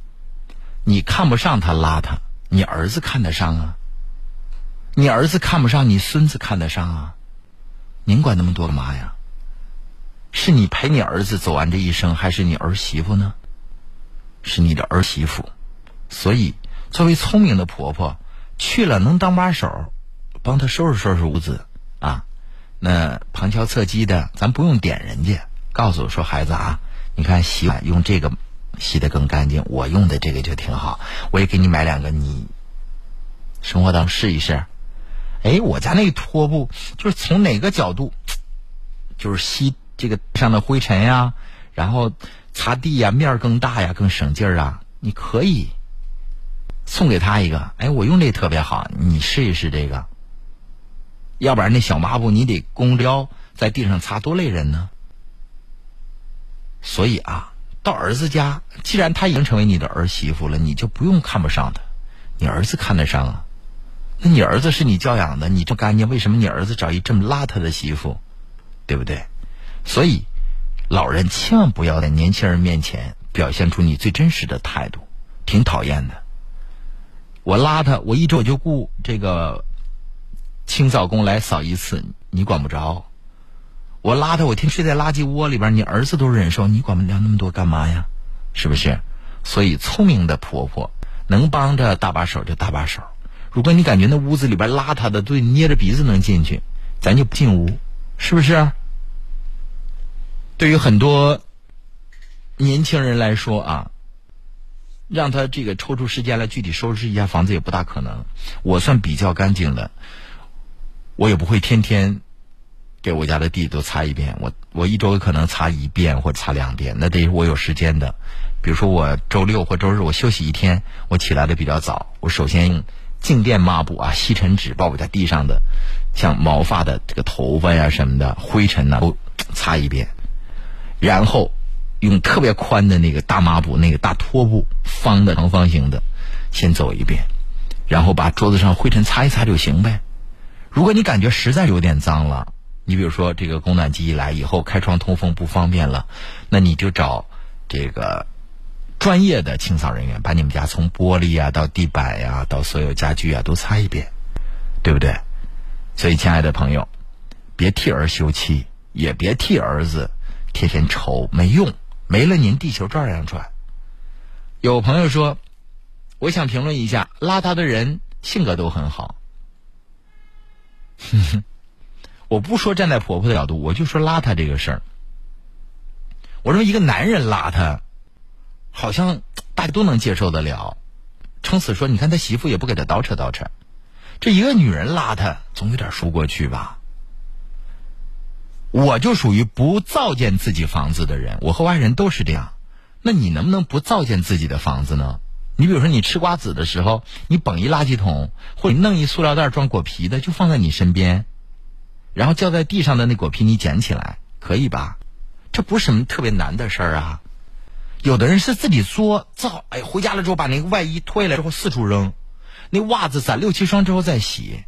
你看不上她邋遢，你儿子看得上啊？你儿子看不上，你孙子看得上啊？您管那么多干嘛呀？是你陪你儿子走完这一生，还是你儿媳妇呢？是你的儿媳妇，所以作为聪明的婆婆，去了能当把手，帮她收拾收拾屋子啊。那旁敲侧击的，咱不用点人家，告诉我说孩子啊。你看洗碗用这个洗的更干净，我用的这个就挺好。我也给你买两个，你生活当试一试。哎，我家那个拖布就是从哪个角度，就是吸这个上的灰尘呀，然后擦地呀，面更大呀，更省劲儿啊。你可以送给他一个。哎，我用这特别好，你试一试这个。要不然那小抹布你得弓腰在地上擦，多累人呢。所以啊，到儿子家，既然他已经成为你的儿媳妇了，你就不用看不上他，你儿子看得上啊。那你儿子是你教养的，你这么干净，为什么你儿子找一这么邋遢的媳妇，对不对？所以，老人千万不要在年轻人面前表现出你最真实的态度，挺讨厌的。我邋遢，我一周就雇这个清扫工来扫一次，你管不着。我邋遢，我天天睡在垃圾窝里边，你儿子都忍受，你管不了那么多干嘛呀？是不是？所以聪明的婆婆能帮着搭把手就搭把手。如果你感觉那屋子里边邋遢的，对捏着鼻子能进去，咱就不进屋，是不是？对于很多年轻人来说啊，让他这个抽出时间来具体收拾一下房子也不大可能。我算比较干净的，我也不会天天给我家的地都擦一遍。我我一周可能擦一遍或擦两遍，那得我有时间的。比如说我周六或周日我休息一天，我起来的比较早，我首先用静电抹布啊，吸尘纸把我家地上的像毛发的这个头发呀什么的灰尘呐都擦一遍。然后用特别宽的那个大抹布，那个大拖布，方的长方形的，先走一遍，然后把桌子上灰尘擦一擦就行呗。如果你感觉实在有点脏了，你比如说这个供暖机一来以后开窗通风不方便了，那你就找这个专业的清扫人员，把你们家从玻璃啊到地板呀到所有家具啊都擦一遍，对不对？所以，亲爱的朋友，别替儿休妻，也别替儿子。天天愁没用，没了您地球照样转。有朋友说，我想评论一下，邋遢的人性格都很好。哼 *laughs* 哼我不说站在婆婆的角度，我就说邋遢这个事儿。我认为一个男人邋遢，好像大家都能接受得了。撑死说，你看他媳妇也不给他倒饬倒饬。这一个女人邋遢，总有点说不过去吧。我就属于不造建自己房子的人，我和外人都是这样。那你能不能不造建自己的房子呢？你比如说，你吃瓜子的时候，你捧一垃圾桶，或者弄一塑料袋装果皮的，就放在你身边，然后掉在地上的那果皮你捡起来，可以吧？这不是什么特别难的事儿啊。有的人是自己作造，哎，回家了之后把那个外衣脱下来之后四处扔，那袜子攒六七双之后再洗。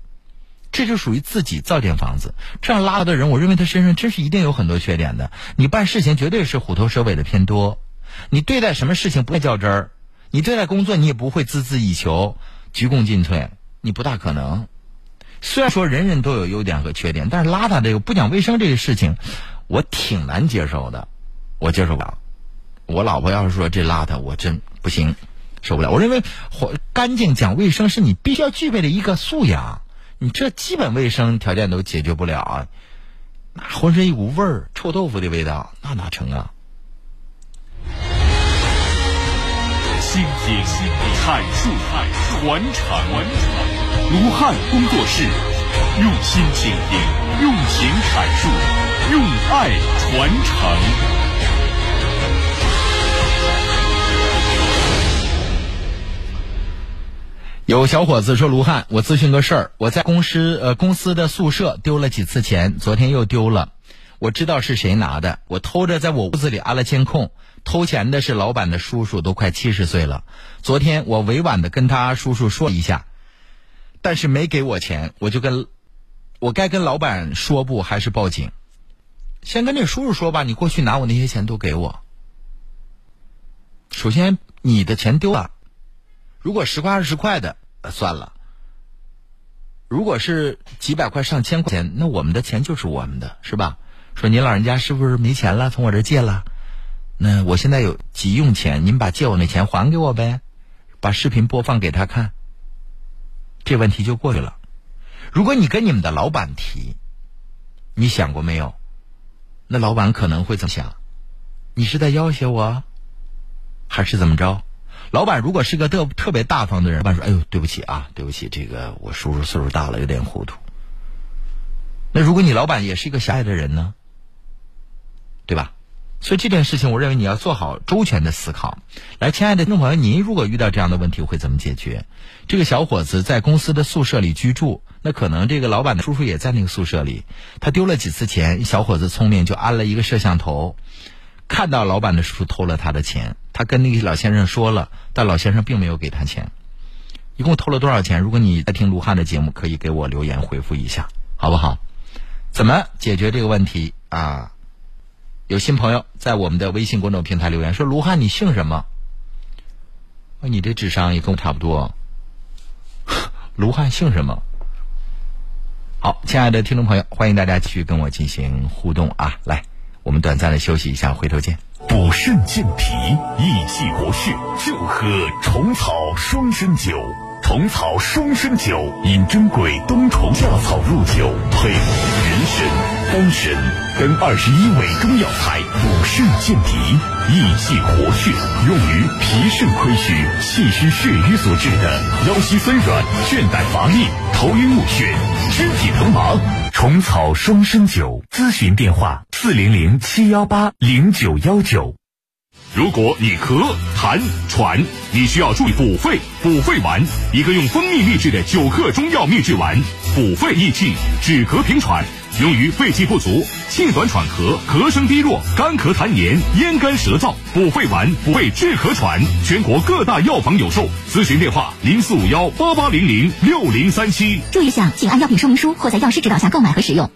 这就属于自己造点房子，这样拉的人，我认为他身上真是一定有很多缺点的。你办事情绝对是虎头蛇尾的偏多，你对待什么事情不会较真儿，你对待工作你也不会孜孜以求、鞠躬尽瘁，你不大可能。虽然说人人都有优点和缺点，但是邋遢这个不讲卫生这个事情，我挺难接受的，我接受不了。我老婆要是说这邋遢，我真不行，受不了。我认为，干净讲卫生是你必须要具备的一个素养。你这基本卫生条件都解决不了啊！那浑身一股味儿，臭豆腐的味道，那哪成啊？倾听、阐述、传承，卢汉工作室用心倾听，用情阐述，用爱传承。有小伙子说：“卢汉，我咨询个事儿。我在公司呃公司的宿舍丢了几次钱，昨天又丢了。我知道是谁拿的，我偷着在我屋子里安了监控。偷钱的是老板的叔叔，都快七十岁了。昨天我委婉的跟他叔叔说一下，但是没给我钱，我就跟，我该跟老板说不还是报警？先跟这叔叔说吧，你过去拿我那些钱都给我。首先你的钱丢了。”如果十块二十块的，算了；如果是几百块上千块钱，那我们的钱就是我们的，是吧？说您老人家是不是没钱了，从我这借了？那我现在有急用钱，您把借我那钱还给我呗，把视频播放给他看，这问题就过去了。如果你跟你们的老板提，你想过没有？那老板可能会怎么想？你是在要挟我，还是怎么着？老板如果是个特特别大方的人，老板说：“哎呦，对不起啊，对不起，这个我叔叔岁数大了，有点糊涂。”那如果你老板也是一个狭隘的人呢，对吧？所以这件事情，我认为你要做好周全的思考。来，亲爱的听众朋友，您如果遇到这样的问题，会怎么解决？这个小伙子在公司的宿舍里居住，那可能这个老板的叔叔也在那个宿舍里，他丢了几次钱，小伙子聪明就安了一个摄像头。看到老板的叔叔偷了他的钱，他跟那个老先生说了，但老先生并没有给他钱。一共偷了多少钱？如果你在听卢汉的节目，可以给我留言回复一下，好不好？怎么解决这个问题啊？有新朋友在我们的微信公众平台留言说：“卢汉，你姓什么？”你这智商也跟我差不多。*laughs* 卢汉姓什么？好，亲爱的听众朋友，欢迎大家继续跟我进行互动啊！来。我们短暂的休息一下，回头见。补肾健脾、益气活血，就喝虫草双参酒。虫草双参酒，饮珍贵冬虫夏草入酒，配人参、丹参等二十一味中药材，补肾健脾，益气活血，用于脾肾亏虚、气虚血瘀所致的腰膝酸软、倦怠乏力、头晕目眩、肢体疼麻。虫草双参酒，咨询电话：四零零七幺八零九幺九。如果你咳、痰、喘，你需要注意补肺。补肺丸，一个用蜂蜜秘制的九克中药秘制丸，补肺益气，止咳平喘，用于肺气不足、气短喘咳、咳声低弱、干咳痰黏、咽干舌燥。补肺丸，补肺治咳喘，全国各大药房有售。咨询电话：零四五幺八八零零六零三七。注意项，请按药品说明书或在药师指导下购买和使用。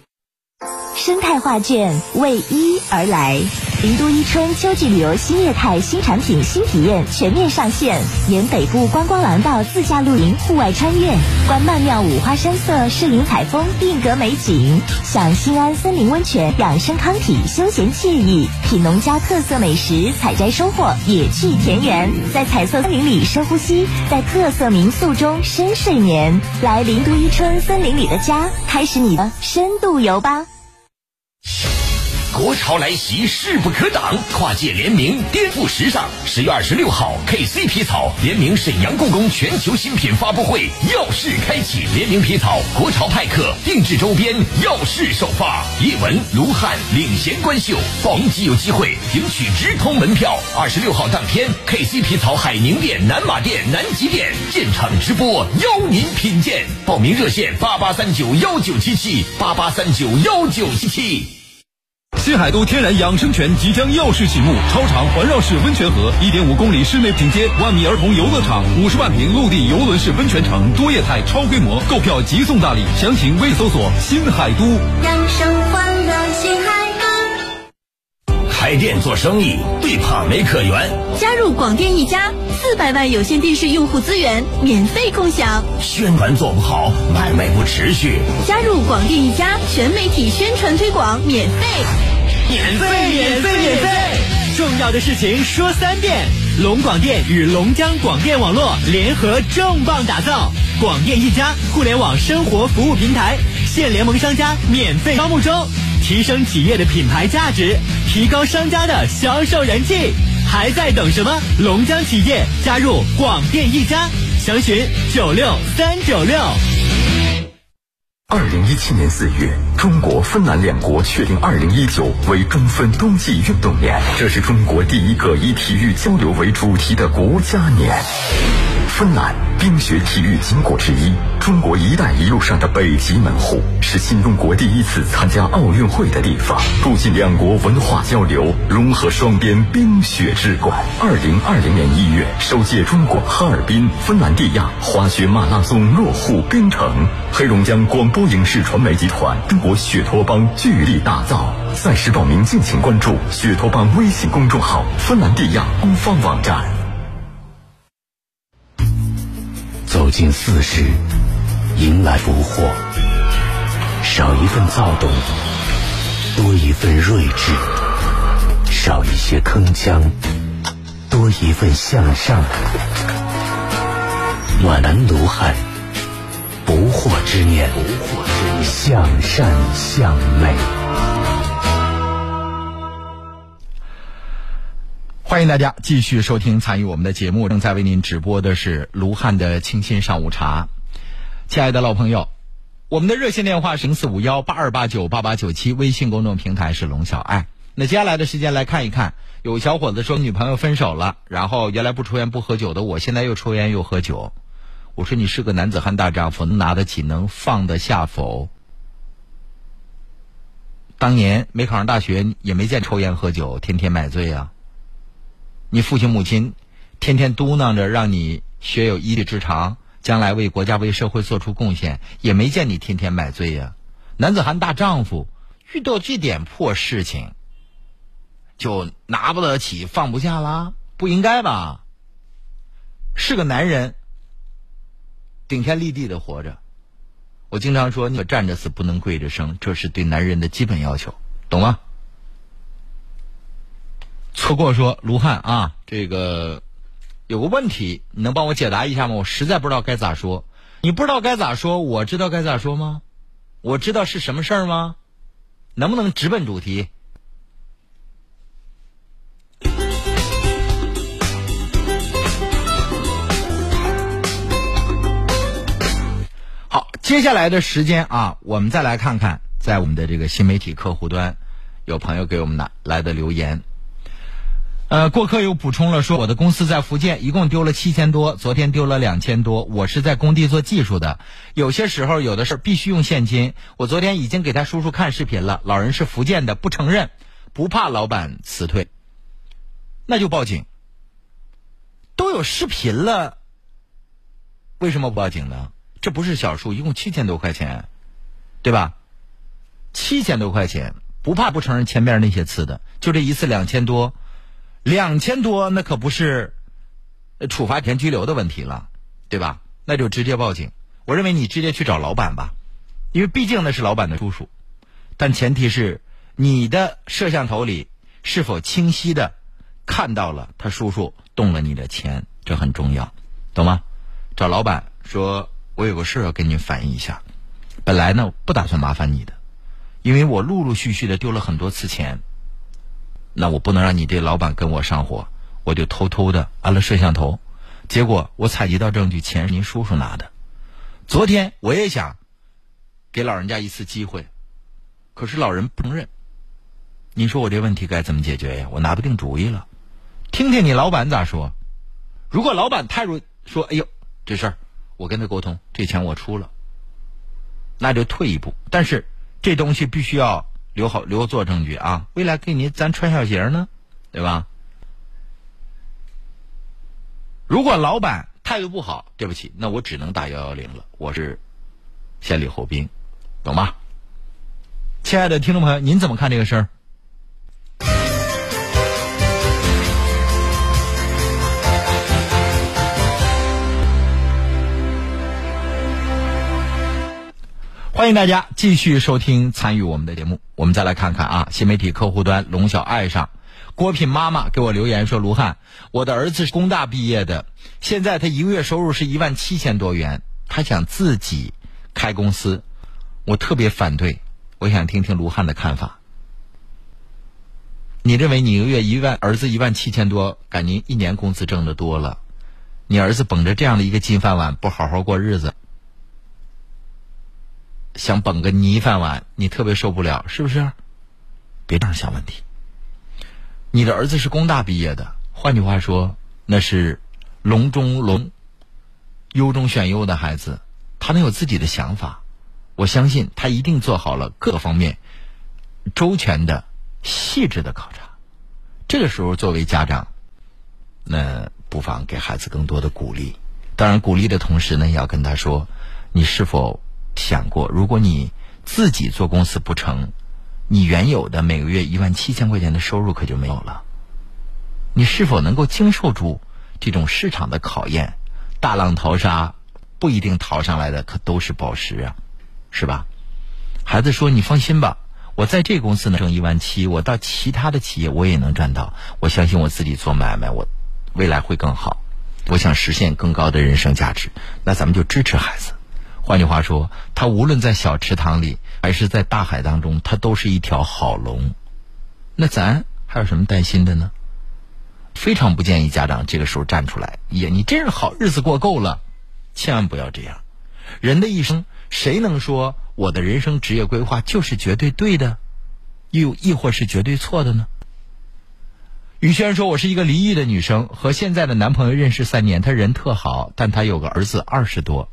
生态画卷为一而来，林都伊春秋季旅游新业态新产品新体验全面上线，沿北部观光廊道自驾露营户外穿越，观曼妙五花山色摄影采风定格美景，享新安森林温泉养生康体休闲惬意，品农家特色美食采摘收获野趣田园，在彩色森林里深呼吸，在特色民宿中深睡眠，来林都伊春森林里的家，开始你的深度游吧。国潮来袭，势不可挡，跨界联名颠覆时尚。十月二十六号，KC 皮草联名沈阳故宫全球新品发布会耀世开启，联名皮草国潮派克定制周边耀世首发。叶文、卢汉领衔冠秀，报名即有机会领取直通门票。二十六号当天，KC 皮草海宁店、南马店、南极店现场直播，邀您品鉴。报名热线：八八三九幺九七七八八三九幺九七七。新海都天然养生泉即将耀世启幕，超长环绕式温泉河，一点五公里室内品阶，万米儿童游乐场，五十万平陆地游轮式温泉城，多业态超规模，购票即送大礼，详情微搜索新海都。养生欢乐新海。开店做生意，最怕没客源。加入广电一家，四百万有线电视用户资源免费共享。宣传做不好，买卖不持续。加入广电一家，全媒体宣传推广免费。免费，免费，免费！重要的事情说三遍。龙广电与龙江广电网络联合重磅打造广电一家互联网生活服务平台，现联盟商家免费招募中，提升企业的品牌价值，提高商家的销售人气。还在等什么？龙江企业加入广电一家，详询九六三九六。二零一七年四月，中国、芬兰两国确定二零一九为中芬冬季运动年，这是中国第一个以体育交流为主题的国家年。芬兰冰雪体育景国之一，中国“一带一路”上的北极门户，是新中国第一次参加奥运会的地方，促进两国文化交流，融合双边冰雪之冠。二零二零年一月，首届中国哈尔滨芬兰地亚滑雪马拉松落户冰城，黑龙江广播影视传媒集团、中国雪托邦聚力打造。赛事报名敬请关注雪托邦微信公众号、芬兰地亚官方网站。走进四十，迎来不惑。少一份躁动，多一份睿智；少一些铿锵，多一份向上。暖男卢汉，不惑之年，向善向美。欢迎大家继续收听参与我们的节目，正在为您直播的是卢汉的清新上午茶。亲爱的老朋友，我们的热线电话是零四五幺八二八九八八九七，微信公众平台是龙小爱。那接下来的时间来看一看，有小伙子说女朋友分手了，然后原来不抽烟不喝酒的我，现在又抽烟又喝酒。我说你是个男子汉大丈夫，能拿得起能放得下否？当年没考上大学，也没见抽烟喝酒，天天买醉啊。你父亲母亲天天嘟囔着让你学有一技之长，将来为国家为社会做出贡献，也没见你天天买醉呀。男子汉大丈夫，遇到这点破事情就拿不得起放不下啦，不应该吧？是个男人，顶天立地的活着。我经常说，你可站着死，不能跪着生，这是对男人的基本要求，懂吗？错过说卢汉啊，这个有个问题，你能帮我解答一下吗？我实在不知道该咋说。你不知道该咋说，我知道该咋说吗？我知道是什么事儿吗？能不能直奔主题？好，接下来的时间啊，我们再来看看，在我们的这个新媒体客户端，有朋友给我们的来的留言。呃，过客又补充了说，我的公司在福建，一共丢了七千多，昨天丢了两千多。我是在工地做技术的，有些时候有的事儿必须用现金。我昨天已经给他叔叔看视频了，老人是福建的，不承认，不怕老板辞退，那就报警。都有视频了，为什么不报警呢？这不是小数，一共七千多块钱，对吧？七千多块钱，不怕不承认前面那些次的，就这一次两千多。两千多，那可不是处罚前拘留的问题了，对吧？那就直接报警。我认为你直接去找老板吧，因为毕竟那是老板的叔叔。但前提是你的摄像头里是否清晰的看到了他叔叔动了你的钱，这很重要，懂吗？找老板说，我有个事要跟你反映一下。本来呢不打算麻烦你的，因为我陆陆续续的丢了很多次钱。那我不能让你这老板跟我上火，我就偷偷的安了摄像头，结果我采集到证据，钱是您叔叔拿的。昨天我也想给老人家一次机会，可是老人不承认。你说我这问题该怎么解决呀？我拿不定主意了。听听你老板咋说。如果老板态度说：“哎呦，这事儿我跟他沟通，这钱我出了。”那就退一步。但是这东西必须要。留好留做证据啊！未来给您咱穿小鞋呢，对吧？如果老板态度不好，对不起，那我只能打幺幺零了。我是先礼后兵，懂吗？亲爱的听众朋友，您怎么看这个事儿？欢迎大家继续收听参与我们的节目。我们再来看看啊，新媒体客户端龙小爱上，郭品妈妈给我留言说：“卢汉，我的儿子是工大毕业的，现在他一个月收入是一万七千多元，他想自己开公司，我特别反对。我想听听卢汉的看法。你认为你一个月一万，儿子一万七千多，感您一年工资挣的多了，你儿子捧着这样的一个金饭碗，不好好过日子？”想捧个泥饭碗，你特别受不了，是不是？别这样想问题。你的儿子是工大毕业的，换句话说，那是龙中龙、优中选优的孩子，他能有自己的想法。我相信他一定做好了各方面周全的、细致的考察。这个时候，作为家长，那不妨给孩子更多的鼓励。当然，鼓励的同时呢，也要跟他说，你是否。想过，如果你自己做公司不成，你原有的每个月一万七千块钱的收入可就没有了。你是否能够经受住这种市场的考验？大浪淘沙，不一定淘上来的可都是宝石啊，是吧？孩子说：“你放心吧，我在这公司能挣一万七，我到其他的企业我也能赚到。我相信我自己做买卖，我未来会更好。我想实现更高的人生价值。那咱们就支持孩子。”换句话说，他无论在小池塘里，还是在大海当中，他都是一条好龙。那咱还有什么担心的呢？非常不建议家长这个时候站出来。呀，你真是好日子过够了，千万不要这样。人的一生，谁能说我的人生职业规划就是绝对对的，又亦或是绝对错的呢？宇轩说：“我是一个离异的女生，和现在的男朋友认识三年，他人特好，但他有个儿子二十多。”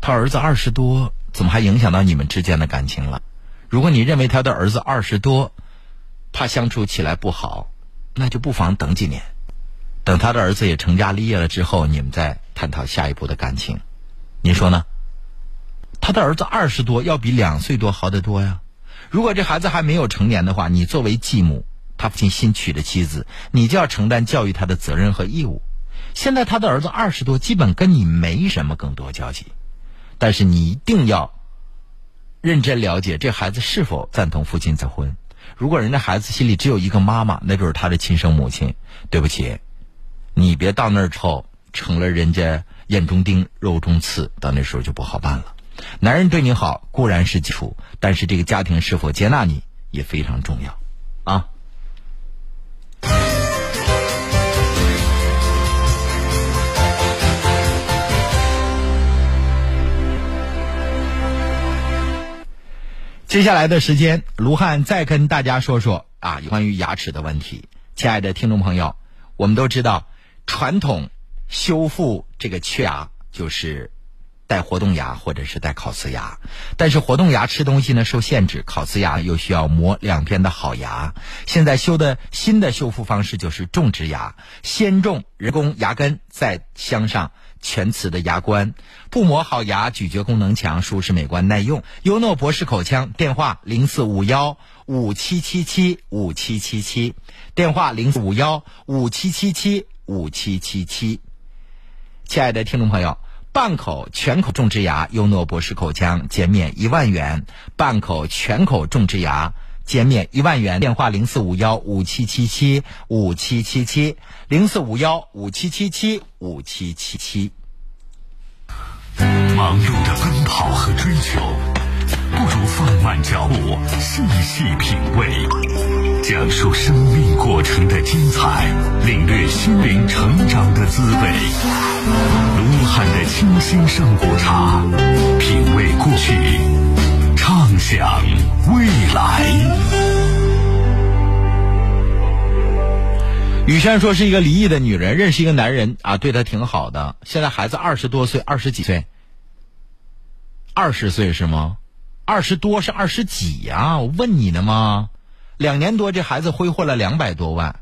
他儿子二十多，怎么还影响到你们之间的感情了？如果你认为他的儿子二十多，怕相处起来不好，那就不妨等几年，等他的儿子也成家立业了之后，你们再探讨下一步的感情。你说呢？他的儿子二十多，要比两岁多好得多呀。如果这孩子还没有成年的话，你作为继母，他父亲新娶的妻子，你就要承担教育他的责任和义务。现在他的儿子二十多，基本跟你没什么更多交集。但是你一定要认真了解这孩子是否赞同父亲再婚。如果人家孩子心里只有一个妈妈，那就是他的亲生母亲。对不起，你别到那儿之后成了人家眼中钉、肉中刺，到那时候就不好办了。男人对你好固然是基础，但是这个家庭是否接纳你也非常重要啊。接下来的时间，卢汉再跟大家说说啊，关于牙齿的问题。亲爱的听众朋友，我们都知道，传统修复这个缺牙就是戴活动牙或者是戴烤瓷牙，但是活动牙吃东西呢受限制，烤瓷牙又需要磨两边的好牙。现在修的新的修复方式就是种植牙，先种人工牙根，再镶上。全瓷的牙冠，不磨好牙，咀嚼功能强，舒适美观耐用。优诺博士口腔电话零四五幺五七七七五七七七，电话零四五幺五七七七五七七七。亲爱的听众朋友，半口全口种植牙，优诺博士口腔减免一万元；半口全口种植牙减免一万元。电话零四五幺五七七七五七七七，零四五幺五七七七五七七七。忙碌的奔跑和追求，不如放慢脚步，细细品味，讲述生命过程的精彩，领略心灵成长的滋味。卢汉的清新上古茶，品味过去，想未来。雨轩说是一个离异的女人，认识一个男人啊，对她挺好的。现在孩子二十多岁，二十几岁，二十岁是吗？二十多是二十几呀？我问你呢吗？两年多，这孩子挥霍了两百多万。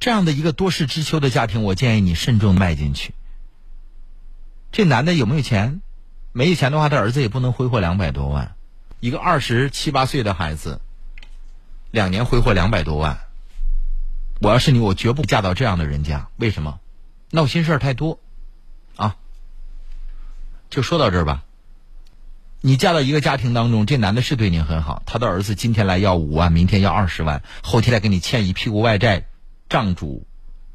这样的一个多事之秋的家庭，我建议你慎重迈进去。这男的有没有钱？没有钱的话，他儿子也不能挥霍两百多万。一个二十七八岁的孩子，两年挥霍两百多万。我要是你，我绝不嫁到这样的人家。为什么？闹心事儿太多，啊！就说到这儿吧。你嫁到一个家庭当中，这男的是对你很好，他的儿子今天来要五万，明天要二十万，后天来给你欠一屁股外债，账主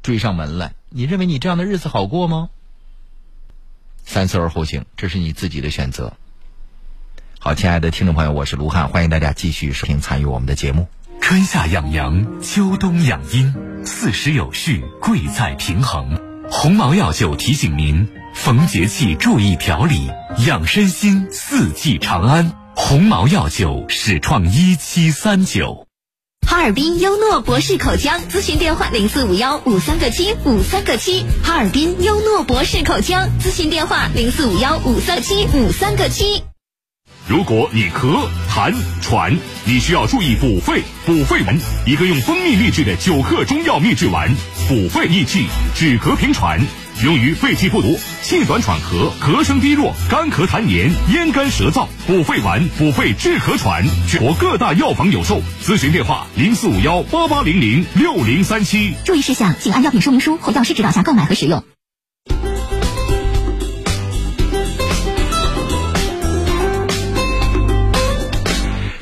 追上门来，你认为你这样的日子好过吗？三思而后行，这是你自己的选择。好，亲爱的听众朋友，我是卢汉，欢迎大家继续收听参与我们的节目。春夏养阳，秋冬养阴，四时有序，贵在平衡。鸿茅药酒提醒您：逢节气注意调理，养身心，四季长安。鸿茅药酒始创一七三九。哈尔滨优诺博士口腔咨询电话零四五幺五三个七五三个七。哈尔滨优诺博士口腔咨询电话零四五幺五三七五三个七。如果你咳、痰、喘，你需要注意补肺。补肺丸，一个用蜂蜜秘制的九克中药秘制丸，补肺益气，止咳平喘，用于肺气不足、气短喘咳、咳声低弱、干咳痰黏、咽干舌燥。补肺丸，补肺治咳喘，全国各大药房有售。咨询电话：零四五幺八八零零六零三七。注意事项，请按药品说明书或药师指导下购买和使用。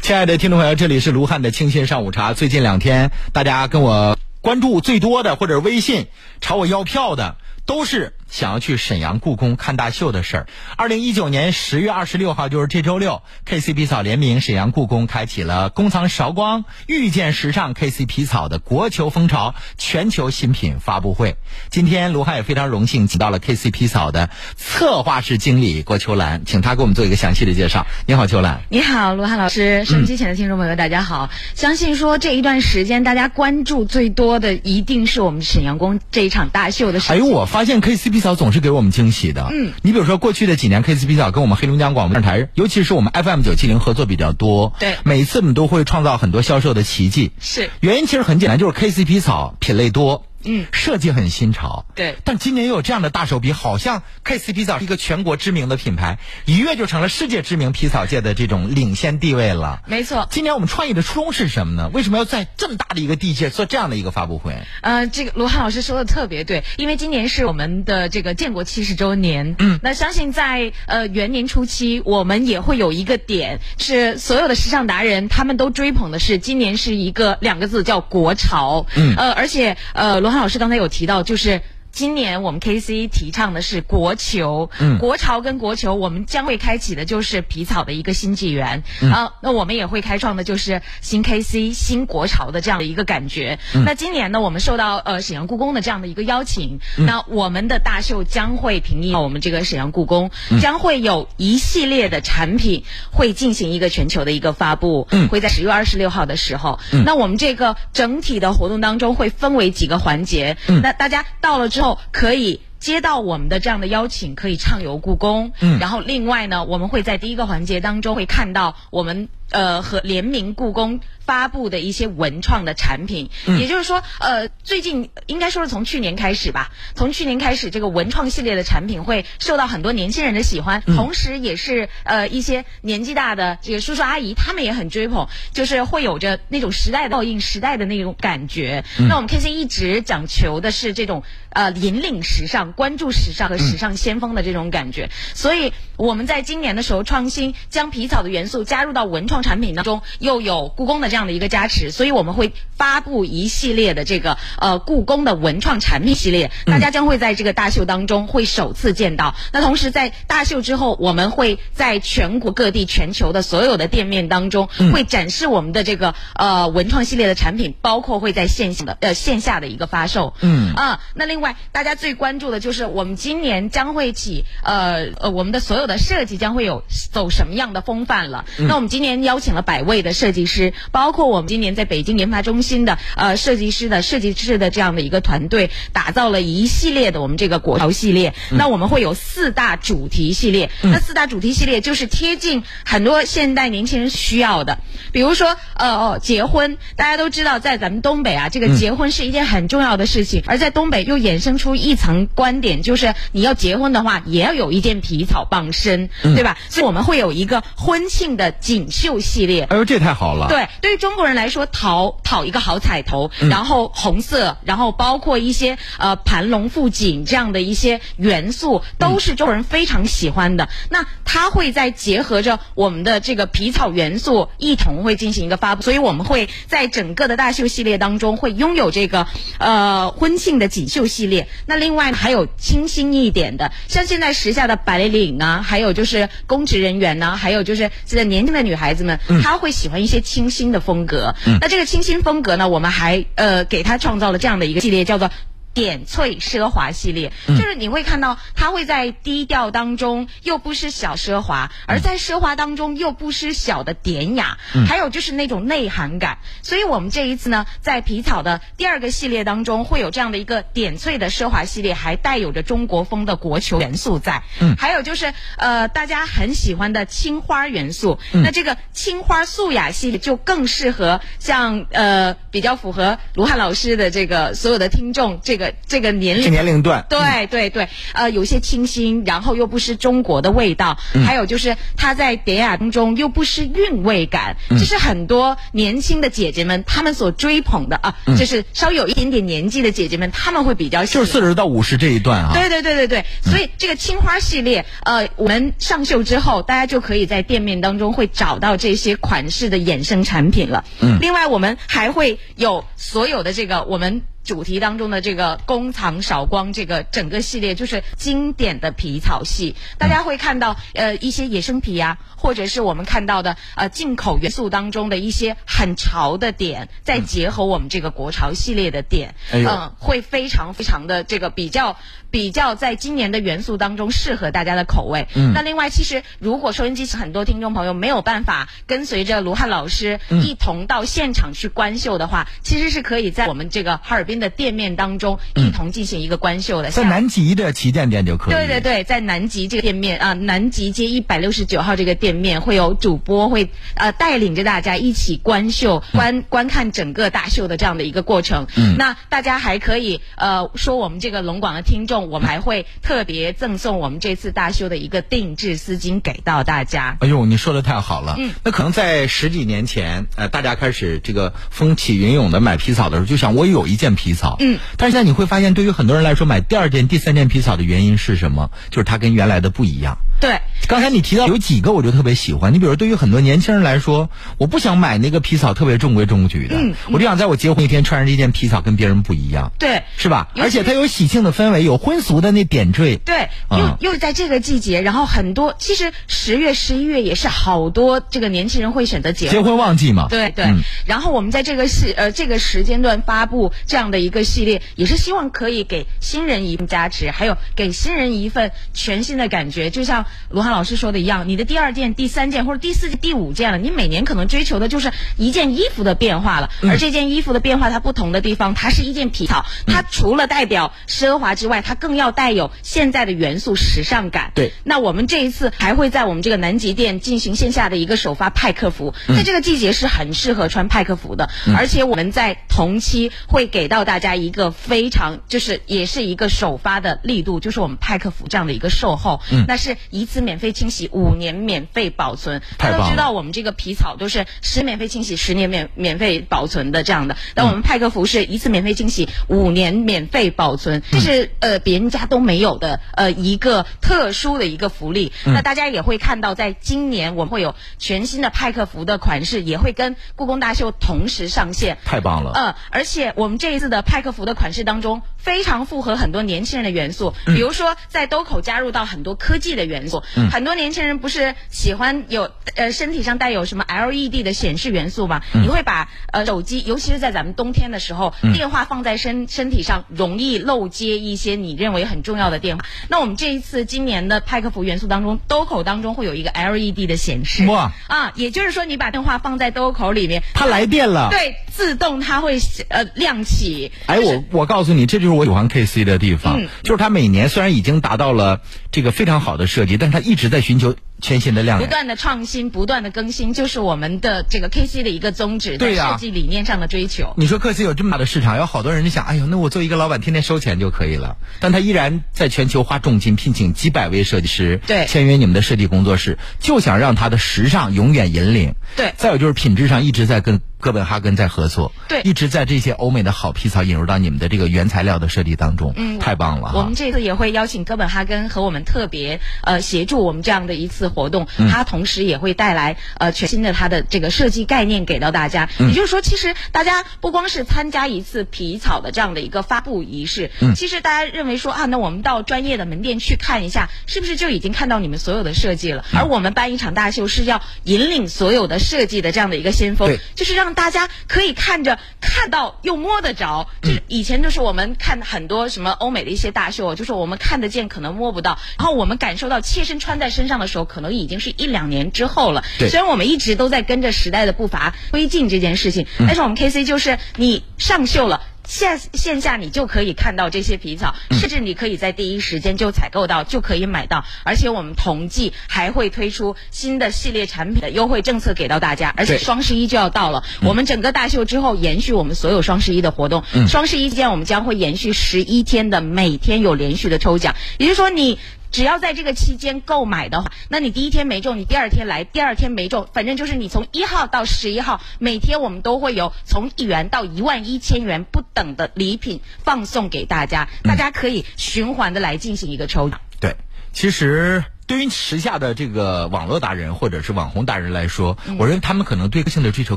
亲爱的听众朋友，这里是卢汉的清新上午茶。最近两天，大家跟我关注最多的，或者微信朝我要票的，都是想要去沈阳故宫看大秀的事儿。二零一九年十月二十六号，就是这周六，KC 皮草联名沈阳故宫开启了“工藏韶光，遇见时尚 ”KC 皮草的国球风潮全球新品发布会。今天卢汉也非常荣幸请到了 KC 皮草的策划室经理郭秋兰，请他给我们做一个详细的介绍。你好，秋兰。你好，卢汉老师，收音机前的听众朋友，大家好。相信说这一段时间大家关注最多的，一定是我们沈阳宫这一场大秀的事情。哎呦，我发现 KCP 草总是给我们惊喜的。嗯，你比如说过去的几年，KCP 草跟我们黑龙江广播电台，尤其是我们 FM 九七零合作比较多。对每次我们都会创造很多销售的奇迹。是原因其实很简单，就是 KCP 草品类多。嗯设计很新潮，对但今年又有这样的大手笔，好像 KC 皮草是一个全国知名的品牌，一跃就成了世界知名皮草界的这种领先地位了。没错。今年我们创意的初衷是什么呢？为什么要在这么大的一个地界做这样的一个发布会？呃，这个罗汉老师说的特别对，因为今年是我们的这个建国七十周年。嗯那相信在呃元年初期，我们也会有一个点，是所有的时尚达人他们都追捧的是，今年是一个两个字叫国潮。嗯呃，而且呃，罗潘。老师刚才有提到，就是。今年我们 KC 提倡的是国球，嗯。国潮跟国球，我们将会开启的就是皮草的一个新纪元、嗯。啊。那我们也会开创的就是新 KC 新国潮的这样的一个感觉。嗯。那今年呢，我们受到呃沈阳故宫的这样的一个邀请，嗯。那我们的大秀将会平移到我们这个沈阳故宫，嗯。将会有一系列的产品会进行一个全球的一个发布，嗯。会在十月二十六号的时候。那我们这个整体的活动当中会分为几个环节，嗯。那大家到了之后可以。接到我们的这样的邀请，可以畅游故宫。嗯然后另外呢，我们会在第一个环节当中会看到我们呃和联名故宫发布的一些文创的产品。嗯。也就是说，呃，最近应该说是从去年开始吧，从去年开始，这个文创系列的产品会受到很多年轻人的喜欢，嗯。同时也是呃一些年纪大的这个叔叔阿姨他们也很追捧，就是会有着那种时代的烙印、时代的那种感觉。嗯。那我们 KC 一直讲求的是这种呃引领时尚、关注时尚和时尚先锋的这种感觉，所以我们在今年的时候创新，将皮草的元素加入到文创产品当中，又有故宫的这样的一个加持，所以我们会发布一系列的这个呃故宫的文创产品系列，大家将会在这个大秀当中会首次见到。那同时在大秀之后，我们会在全国各地、全球的所有的店面当中，会展示我们的这个呃文创系列的产品，包括会在线下的呃线下的一个发售。嗯啊，那另外大家最关注的就是我们今年将会起呃呃我们的所有的设计将会有走什么样的风范了。那我们今年邀请了百位的设计师，包括我们今年在北京研发中心的呃设计师的设计师的这样的一个团队，打造了一系列的我们这个国潮系列。那我们会有四大主题系列，那四大主题系列就是贴近很多现代年轻人需要的，比如说呃哦结婚，大家都知道在咱们东北啊，这个结婚是一件很重要的事情，而在东北又衍生出一层观点，就是你要结婚的话，也要有一件皮草傍身，对吧？所以我们会有一个婚庆的锦绣系列。哎呦，这太好了。，对，对于中国人来说，讨讨一个好彩头，嗯然后红色，然后包括一些呃盘龙富锦这样的一些元素，都是中国人非常喜欢的。那它会在结合着我们的这个皮草元素一同会进行一个发布，所以我们会在整个的大秀系列当中会拥有这个呃婚庆的锦绣系列。那另外还有清新一点的，像现在时下的白领啊，还有就是公职人员呢、还有就是现在年轻的女孩子们，她会喜欢一些清新的风格。那这个清新风格呢，我们还呃给他创造了这样的一个系列，叫做。点翠奢华系列，就是你会看到它会在低调当中又不失小奢华，而在奢华当中又不失小的典雅，还有就是那种内涵感。所以我们这一次呢，在皮草的第二个系列当中，会有这样的一个点翠的奢华系列，还带有着中国风的国球元素在。嗯，还有就是呃，大家很喜欢的青花元素。那这个青花素雅系列就更适合像呃比较符合卢汉老师的这个所有的听众这个这个年龄年龄段。对对对，呃，有些清新，然后又不失中国的味道，还有就是它在典雅当中又不失韵味感，这是很多年轻的姐姐们她们所追捧的啊，就是稍微有一点点年纪的姐姐们，她们会比较喜欢就是四十到五十这一段啊。对对对对对，所以这个青花系列，呃，我们上秀之后，大家就可以在店面当中会找到这些款式的衍生产品了。嗯，另外我们还会有所有的这个我们。主题当中的这个工藏少光这个整个系列就是经典的皮草系，大家会看到呃一些野生皮呀、或者是我们看到的呃进口元素当中的一些很潮的点，再结合我们这个国潮系列的点，嗯，会非常非常的这个比较比较在今年的元素当中适合大家的口味。嗯。那另外，其实如果收音机很多听众朋友没有办法跟随着卢汉老师嗯。一同到现场去观秀的话，其实是可以在我们这个哈尔滨的店面当中一同进行一个观秀的。在南极的旗舰店就可以。对对对，在南极这个店面啊，南极街一百六十九号这个店面会有主播会呃带领着大家一起观秀、观观看整个大秀的这样的一个过程。嗯那大家还可以呃说我们这个龙广的听众，我们还会特别赠送我们这次大秀的一个定制丝巾给到大家。哎呦，你说的太好了。嗯，那可能在十几年前，呃，大家开始这个风起云涌的买皮草的时候，就想我有一件皮草。嗯，但是现在你会发现，对于很多人来说，买第二件、第三件皮草的原因是什么？就是它跟原来的不一样。对，刚才你提到有几个我就特别喜欢，你比如对于很多年轻人来说，我不想买那个皮草特别中规中矩的，嗯我就想在我结婚那天穿上这件皮草跟别人不一样，对，是吧？而且它有喜庆的氛围，有婚俗的那点缀，对，嗯又又在这个季节，然后很多其实十月、十一月也是好多这个年轻人会选择结结婚旺季嘛。对对，嗯然后我们在这个系呃这个时间段发布这样的一个系列，也是希望可以给新人一份加持，还有给新人一份全新的感觉。就像罗汉老师说的一样，你的第二件、第三件或者第四件、第五件了，你每年可能追求的就是一件衣服的变化了。嗯。而这件衣服的变化，它不同的地方，它是一件皮草，嗯。它除了代表奢华之外，它更要带有现在的元素时尚感。对。那我们这一次还会在我们这个南极店进行线下的一个首发派克服，在这个季节是很适合穿派克服的，而且我们在同期会给到大家一个非常就是也是一个首发的力度，就是我们派克服这样的一个售后，那是一次免费清洗，五年免费保存。大家都知道我们这个皮草都是十免费清洗，十年免免费保存的这样的，但我们派克服是一次免费清洗，五年免费保存，这是呃别人家都没有的呃一个特殊的一个福利。那大家也会看到，在今年我们会有全新的派克服的款式，也会跟故宫大秀同时上线。太棒了。呃，而且我们这一次的派克服的款式当中，非常符合很多年轻人的元素，比如说在兜口加入到很多科技的元素。很多年轻人不是喜欢有呃身体上带有什么 LED 的显示元素吗？你会把呃手机，尤其是在咱们冬天的时候，电话放在身身体上，容易漏接一些你认为很重要的电话。那我们这一次今年的派克服元素当中，兜口当中会有一个 LED 的显示。哇啊，也就是说你把电话放在兜口里面，它来电了。对，自动它会呃亮起。哎，就是我我告诉你，这就是我喜欢 KC 的地方，嗯。就是它每年虽然已经达到了这个非常好的设计，但是它一直在寻求全新的亮点。不断的创新，不断的更新，就是我们的这个 KC 的一个宗旨，在对呀设计理念上的追求。你说 KC 有这么大的市场，有好多人就想，哎呦，那我做一个老板，天天收钱就可以了。但他依然在全球花重金聘请几百位设计师，对签约你们的设计工作室，就想让他的时尚永远引领。对再有就是品质上一直在跟哥本哈根在合作，对一直在这些欧美的好皮草引入到你们的这个原材料的设计当中，嗯太棒了。我们这次也会邀请哥本哈根和我们特别呃协助我们这样的一次活动，嗯它同时也会带来呃全新的它的这个设计概念给到大家。嗯也就是说，其实大家不光是参加一次皮草的这样的一个发布仪式，嗯其实大家认为说啊，那我们到专业的门店去看一下，是不是就已经看到你们所有的设计了？嗯而我们办一场大秀是要引领所有的设计的这样的一个先锋，就是让大家可以看着看到又摸得着。就是以前就是我们看很多什么欧美的一些大秀，就是我们看得见，可能摸不到，然后我们感受到切身穿在身上的时候，可能已经是一两年之后了。对虽然我们一直都在跟着时代的步伐推进这件事情，但是我们 KC 就是你上秀了。线线下你就可以看到这些皮草，甚至你可以在第一时间就采购到，就可以买到。而且我们同季还会推出新的系列产品的优惠政策给到大家，而且双十一就要到了，我们整个大秀之后延续我们所有双十一的活动。双十一期间我们将会延续十一天的每天有连续的抽奖，也就是说你。只要在这个期间购买的话，那你第一天没中，你第二天来，第二天没中，反正就是你从一号到十一号，每天我们都会有从一元到一万一千元不等的礼品放送给大家，大家可以循环的来进行一个抽奖。对，其实对于时下的这个网络达人或者是网红达人来说，我认为他们可能对个性的追求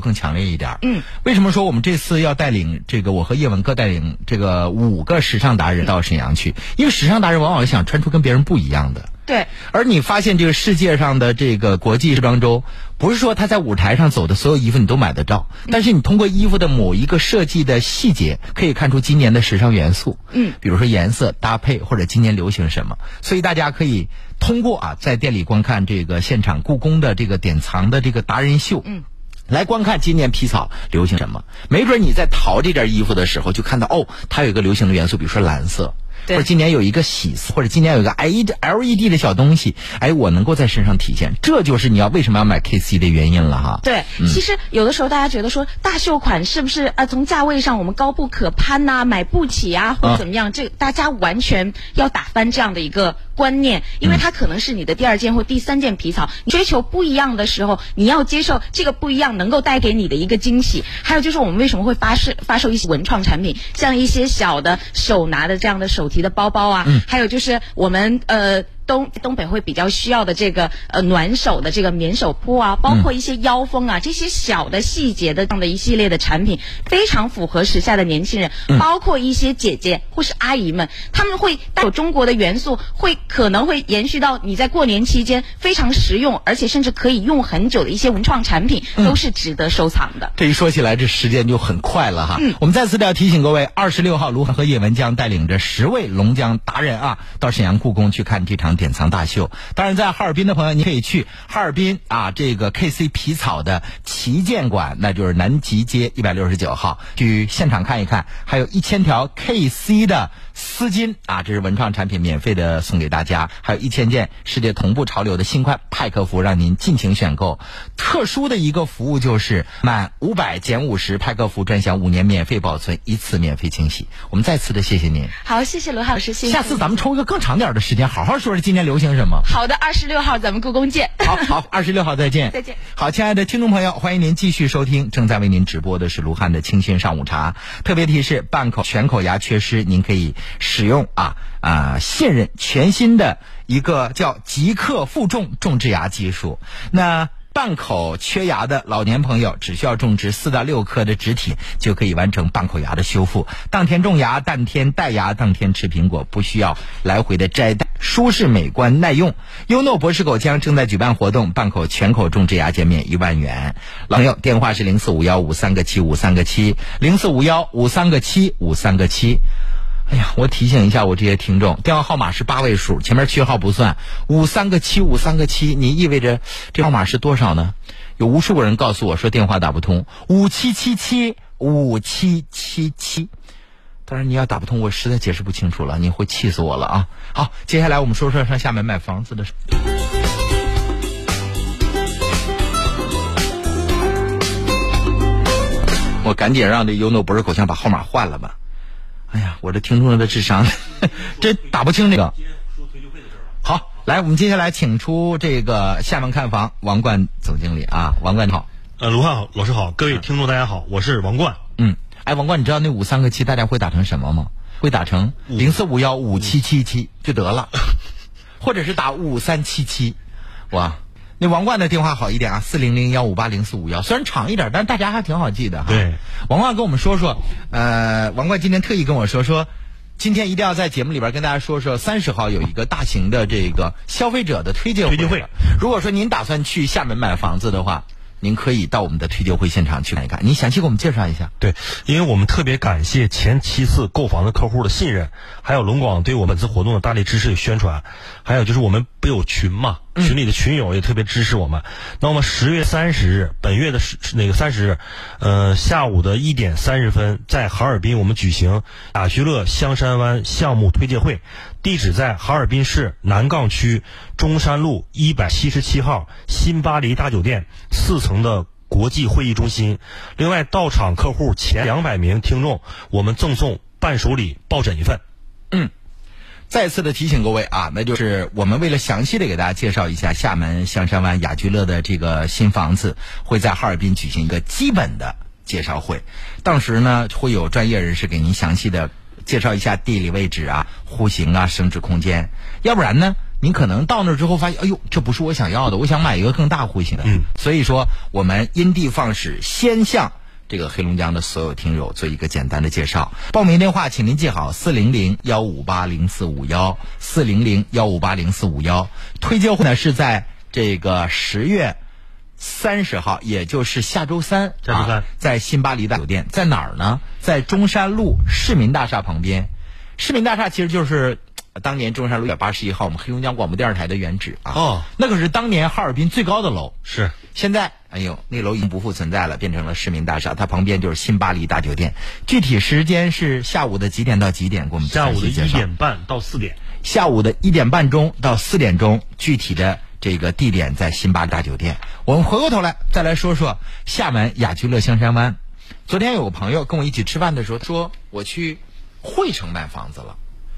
更强烈一点。嗯，为什么说我们这次要带领这个我和叶文各带领这个五个时尚达人到沈阳去？因为时尚达人往往想穿出跟别人不一样的。对，而你发现这个世界上的这个国际时装周，不是说他在舞台上走的所有衣服你都买得到，但是你通过衣服的某一个设计的细节，可以看出今年的时尚元素。嗯，比如说颜色搭配或者今年流行什么，所以大家可以通过啊在店里观看这个现场故宫的这个典藏的这个达人秀。嗯。来观看今年皮草流行什么，没准你在淘这件衣服的时候就看到哦，它有一个流行的元素，比如说蓝色，或者今年有一个喜色，或者今年有一个 L LED 的小东西，哎，我能够在身上体现，这就是你要为什么要买 KC 的原因了哈。对，其实有的时候大家觉得说大秀款是不是啊从价位上我们高不可攀呐、买不起啊，或者怎么样？这大家完全要打翻这样的一个观念，因为它可能是你的第二件或第三件皮草，你追求不一样的时候，你要接受这个不一样能够带给你的一个惊喜。还有就是我们为什么会发售发售一些文创产品，像一些小的手拿的这样的手提的包包啊，还有就是我们呃。东东北会比较需要的这个呃暖手的这个棉手铺啊，包括一些腰封啊，这些小的细节的这样的一系列的产品，非常符合时下的年轻人，包括一些姐姐或是阿姨们，他们会带有中国的元素，会可能会延续到你在过年期间非常实用，而且甚至可以用很久的一些文创产品，都是值得收藏的。这一说起来，这时间就很快了哈。嗯我们再次的要提醒各位，二十六号，卢恒和叶文将带领着十位龙江达人啊，到沈阳故宫去看这场典藏大秀。当然，在哈尔滨的朋友，你可以去哈尔滨啊，这个 KC 皮草的旗舰馆，那就是南极街一百六十九号，去现场看一看，还有一千条 KC 的丝巾啊，这是文创产品，免费的送给大家，还有一千件世界同步潮流的新款派克服，让您尽情选购。特殊的一个服务就是满五百减五十，派克服专享五年免费保存，一次免费清洗。我们再次的谢谢您。好，谢谢罗老师，谢谢。下次咱们抽一个更长点的时间，好好说说今年流行什么。好的，二十六号咱们故宫见。好好，二十六号再见。*laughs* 再见。好，亲爱的听众朋友，欢迎您继续收听正在为您直播的是卢汉的清新上午茶。特别提示：半口全口牙缺失，您可以使用啊啊现任全新的一个叫极客负重种植牙技术。那。半口缺牙的老年朋友，只需要种植四到六颗的植体，就可以完成半口牙的修复。当天种牙，当天戴牙，当天吃苹果，不需要来回的摘戴，舒适、美观、耐用。优诺博士口腔正在举办活动，半口全口种植牙减免一万元。朋友，电话是零四五幺五三个七五三个七，零四五幺五三个七五三个七。哎呀，我提醒一下我这些听众，电话号码是八位数，前面区号不算，五三个七五三个七，你意味着这号码是多少呢？有无数个人告诉我说电话打不通，五七七七五七七七。当然你要打不通，我实在解释不清楚了，你会气死我了啊！好，接下来我们说说上厦门买房子的事。我赶紧让这优诺博士口腔把号码换了吧。哎呀，我这听众的智商，*laughs* 这打不清这个。好，来，我们接下来请出这个厦门看房王冠总经理啊，王冠你好。呃，卢汉好，老师好，各位听众大家好，我是王冠。嗯，哎，王冠，你知道那五三个七大家会打成什么吗？会打成零四五幺五七七七就得了，或者是打五三七七，哇。那王冠的电话好一点啊，四零零幺五八零四五幺，虽然长一点，但是大家还挺好记的哈。对，王冠跟我们说说，呃，王冠今天特意跟我说说，今天一定要在节目里边跟大家说说，三十号有一个大型的这个消费者的推介推介会。如果说您打算去厦门买房子的话，您可以到我们的推介会现场去看一看。您详细给我们介绍一下。对，因为我们特别感谢前七次购房的客户的信任，还有龙广对我们本次活动的大力支持与宣传，还有就是我们不有群嘛。群里的群友也特别支持我们。那么十月三十日，本月的十那个三十日，呃，下午的一点三十分，在哈尔滨我们举行雅居乐香山湾项目推介会，地址在哈尔滨市南岗区中山路一百七十七号新巴黎大酒店四层的国际会议中心。另外，到场客户前两百名听众，我们赠送伴手礼抱枕一份。嗯。再次的提醒各位啊，那就是我们为了详细的给大家介绍一下厦门香山湾雅居乐的这个新房子，会在哈尔滨举行一个基本的介绍会。当时呢，会有专业人士给您详细的介绍一下地理位置啊、户型啊、升值空间。要不然呢，您可能到那之后发现，哎呦，这不是我想要的，我想买一个更大户型的。嗯，所以说我们因地放矢，先向。这个黑龙江的所有听友做一个简单的介绍。报名电话，请您记好：四零零幺五八零四五幺，四零零幺五八零四五幺。推介会呢是在这个十月三十号，也就是下周三，下周三、啊、在新巴黎大酒店，在哪儿呢？在中山路市民大厦旁边。市民大厦其实就是当年中山路一百八十一号，我们黑龙江广播电视台的原址啊。哦，那可是当年哈尔滨最高的楼。是。现在，哎呦，那楼已经不复存在了，变成了市民大厦。它旁边就是新巴黎大酒店。具体时间是下午的几点到几点？给我们下午的一点半到四点。下午的一点半钟到四点钟，具体的这个地点在新巴黎大酒店。我们回过头来再来说说厦门雅居乐香山湾。昨天有个朋友跟我一起吃饭的时候说，我去惠城买房子了。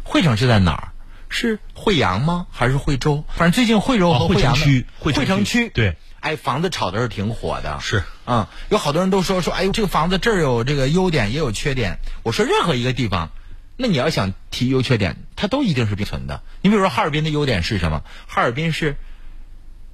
惠城是在哪儿？是惠阳吗？还是惠州？反正最近惠州和惠阳、哦、区惠城区对。哎，房子炒的是挺火的，是，嗯，有好多人都说说，哎呦，这个房子这儿有这个优点，也有缺点。我说任何一个地方，那你要想提优缺点，它都一定是并存的。你比如说哈尔滨的优点是什么？哈尔滨是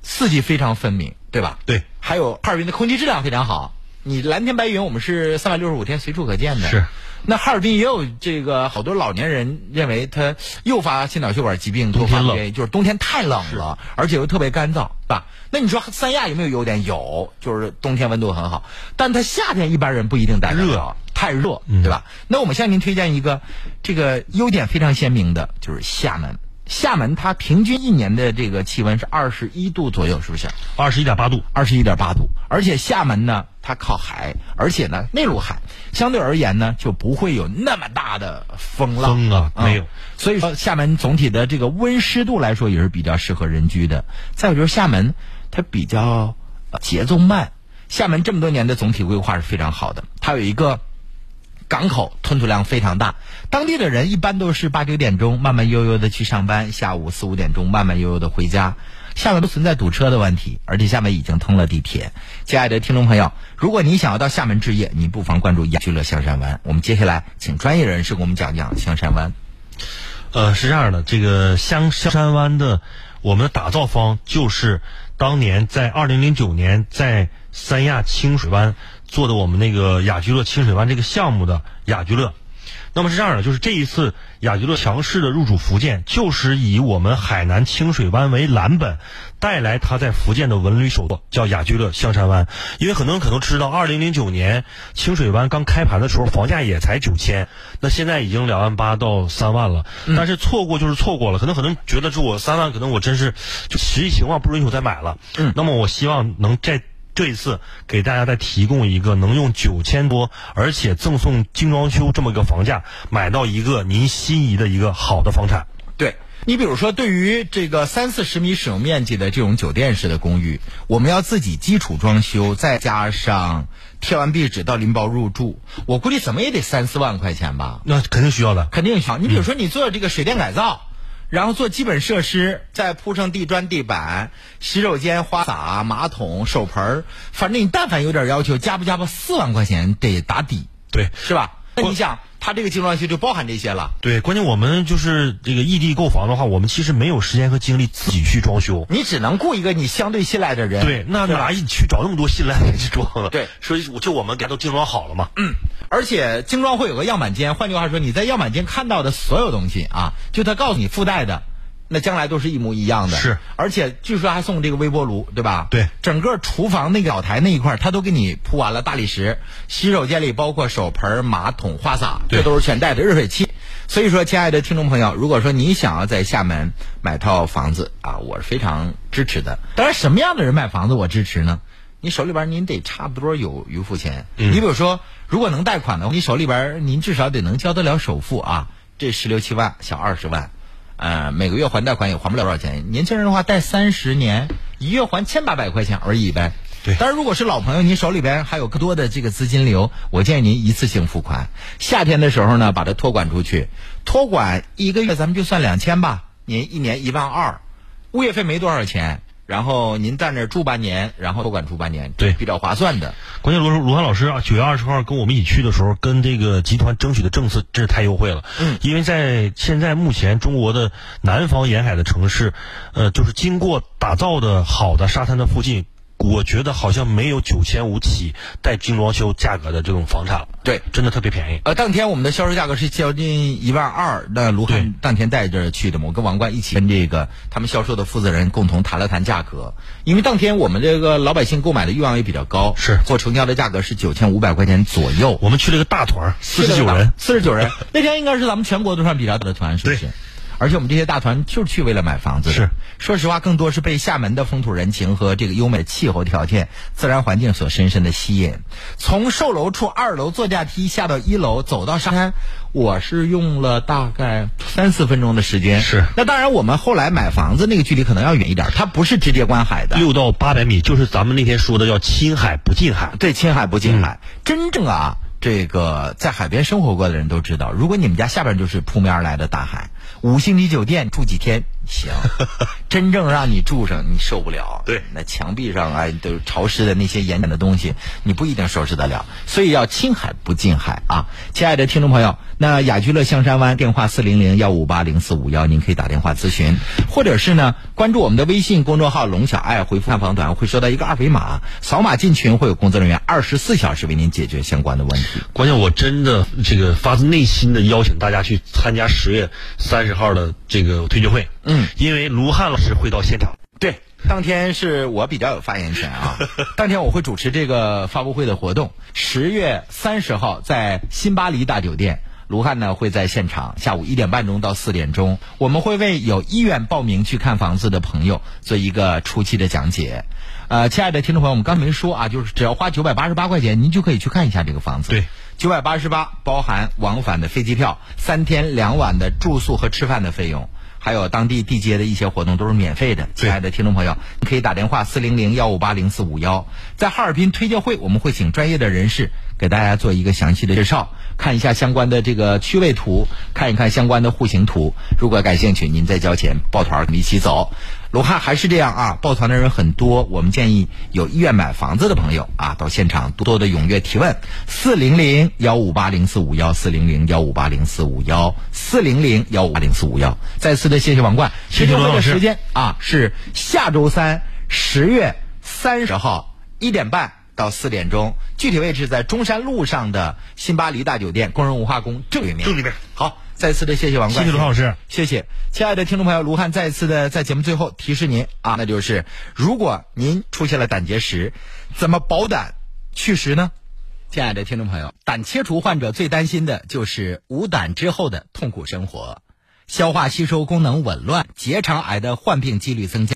四季非常分明，对吧？对。还有哈尔滨的空气质量非常好，你蓝天白云我们是三百六十五天随处可见的。是。那哈尔滨也有这个好多老年人认为它诱发心脑血管疾病多发的原因，就是冬天太冷了，而且又特别干燥，对吧？那你说三亚有没有优点？有，就是冬天温度很好，但它夏天一般人不一定待热，太热，对吧？那我们向您推荐一个这个优点非常鲜明的，就是厦门。厦门它平均一年的这个气温是二十一度左右，是不是？二十一点八度，二十一点八度。而且厦门呢，它靠海，而且呢内陆海，相对而言呢就不会有那么大的风浪。风啊，没有。所以说厦门总体的这个温湿度来说也是比较适合人居的。再有就是厦门它比较节奏慢，厦门这么多年的总体规划是非常好的，它有一个。港口吞吐量非常大，当地的人一般都是八九点钟慢慢悠悠的去上班，下午四五点钟慢慢悠悠的回家。厦门不存在堵车的问题，而且厦门已经通了地铁。亲爱的听众朋友，如果你想要到厦门置业，你不妨关注雅居乐香山湾。我们接下来请专业人士给我们讲讲香山湾。呃，是这样的，这个香香山湾的我们的打造方就是当年在二零零九年在三亚清水湾。做的我们那个雅居乐清水湾这个项目的雅居乐，那么是这样的，就是这一次雅居乐强势的入主福建，就是以我们海南清水湾为蓝本，带来它在福建的文旅首座，叫雅居乐象山湾。因为很多人可能知道，二零零九年清水湾刚开盘的时候，房价也才九千，那现在已经两万八到三万了。但是错过就是错过了，可能很多人觉得说我三万，可能我真是就实际情况不允许我再买了。嗯，那么我希望能在。这一次给大家再提供一个能用九千多，而且赠送精装修这么一个房价，买到一个您心仪的一个好的房产。对你比如说，对于这个三四十米使用面积的这种酒店式的公寓，我们要自己基础装修，再加上贴完壁纸到拎包入住，我估计怎么也得三四万块钱吧？那肯定需要的，肯定需要。你比如说，你做这个水电改造。然后做基本设施，再铺上地砖、地板、洗手间、花洒、马桶、手盆儿，反正你但凡有点要求，加不加吧，四万块钱得打底，对，是吧？那你想。它这个精装修就包含这些了。对，关键我们就是这个异地购房的话，我们其实没有时间和精力自己去装修。你只能雇一个你相对信赖的人。对，那哪去找那么多信赖的人去装了？对，所以就我们给都精装好了嘛。嗯，而且精装会有个样板间，换句话说，你在样板间看到的所有东西啊，就他告诉你附带的。那将来都是一模一样的，是，而且据说还送这个微波炉，对吧？对，整个厨房那个灶台那一块，他都给你铺完了大理石。洗手间里包括手盆、马桶、花洒，这都是全带的热水器。所以说，亲爱的听众朋友，如果说你想要在厦门买套房子啊，我是非常支持的。当然，什么样的人买房子我支持呢？你手里边您得差不多有余付钱。你比如说，如果能贷款的话，你手里边您至少得能交得了首付啊，这十六七万，小二十万。呃，每个月还贷款也还不了多少钱。年轻人的话，贷三十年，一月还千八百块钱而已呗。对。但是如果是老朋友，您手里边还有更多的这个资金流，我建议您一次性付款。夏天的时候呢，把它托管出去，托管一个月咱们就算两千吧，您一年一万二，物业费没多少钱。然后您在那儿住半年，然后托管住半年，对，比较划算的。关键罗罗汉老师啊，九月二十号跟我们一起去的时候，跟这个集团争取的政策真是太优惠了。嗯，因为在现在目前中国的南方沿海的城市，呃，就是经过打造的好的沙滩的附近。我觉得好像没有九千五起带精装修价格的这种房产了。对，真的特别便宜。呃，当天我们的销售价格是将近一万二。那卢汉当天带着去的嘛，我跟王冠一起跟这个他们销售的负责人共同谈了谈价格。因为当天我们这个老百姓购买的欲望也比较高，是做成交的价格是九千五百块钱左右。我们去了个大团，四十九人，四十九人。*laughs* 那天应该是咱们全国都算比较大的团，是不是？而且我们这些大团就是去为了买房子。是，说实话，更多是被厦门的风土人情和这个优美的气候条件、自然环境所深深的吸引。从售楼处二楼坐电梯下到一楼，走到沙滩，我是用了大概三四分钟的时间。是。那当然，我们后来买房子那个距离可能要远一点，它不是直接观海的，六到八百米，就是咱们那天说的叫亲海不近海。对，亲海不近海。真正啊，这个在海边生活过的人都知道，如果你们家下边就是扑面而来的大海。五星级酒店住几天行，真正让你住上，你受不了。*laughs* 对，那墙壁上哎都潮湿的那些盐碱的东西，你不一定收拾得了。所以要亲海不近海啊！亲爱的听众朋友，那雅居乐象山湾电话四零零幺五八零四五幺，您可以打电话咨询，或者是呢关注我们的微信公众号“龙小爱”，回复看房团会收到一个二维码，扫码进群会有工作人员二十四小时为您解决相关的问题。关键我真的这个发自内心的邀请大家去参加十月三十号的这个推介会。嗯，因为卢汉老师会到现场。对，当天是我比较有发言权啊。*laughs* 当天我会主持这个发布会的活动。十月三十号在新巴黎大酒店，卢汉呢会在现场，下午一点半钟到四点钟，我们会为有意愿报名去看房子的朋友做一个初期的讲解。呃，亲爱的听众朋友，我们刚没说啊，就是只要花九百八十八块钱，您就可以去看一下这个房子。对，九百八十八包含往返的飞机票、三天两晚的住宿和吃饭的费用。还有当地地接的一些活动都是免费的，亲爱的听众朋友，你可以打电话四零零幺五八零四五幺，在哈尔滨推介会，我们会请专业的人士给大家做一个详细的介绍，看一下相关的这个区位图，看一看相关的户型图。如果感兴趣，您再交钱抱团一起走。罗汉还是这样啊，抱团的人很多，我们建议有意愿买房子的朋友啊，到现场多多的踊跃提问，四零零幺五八零四五幺，四零零幺五八零四五幺，四零零幺五八零四五幺。再次的谢谢王冠，谢谢罗老师。时间啊是下周三十月三十号一点半到四点钟，具体位置在中山路上的新巴黎大酒店工人文化宫正对面。正对面。好。再次的谢谢王冠，谢谢卢老师，谢谢，亲爱的听众朋友，卢汉再次的在节目最后提示您啊，那就是如果您出现了胆结石，怎么保胆祛石呢？亲爱的听众朋友，胆切除患者最担心的就是无胆之后的痛苦生活，消化吸收功能紊乱，结肠癌的患病几率增加。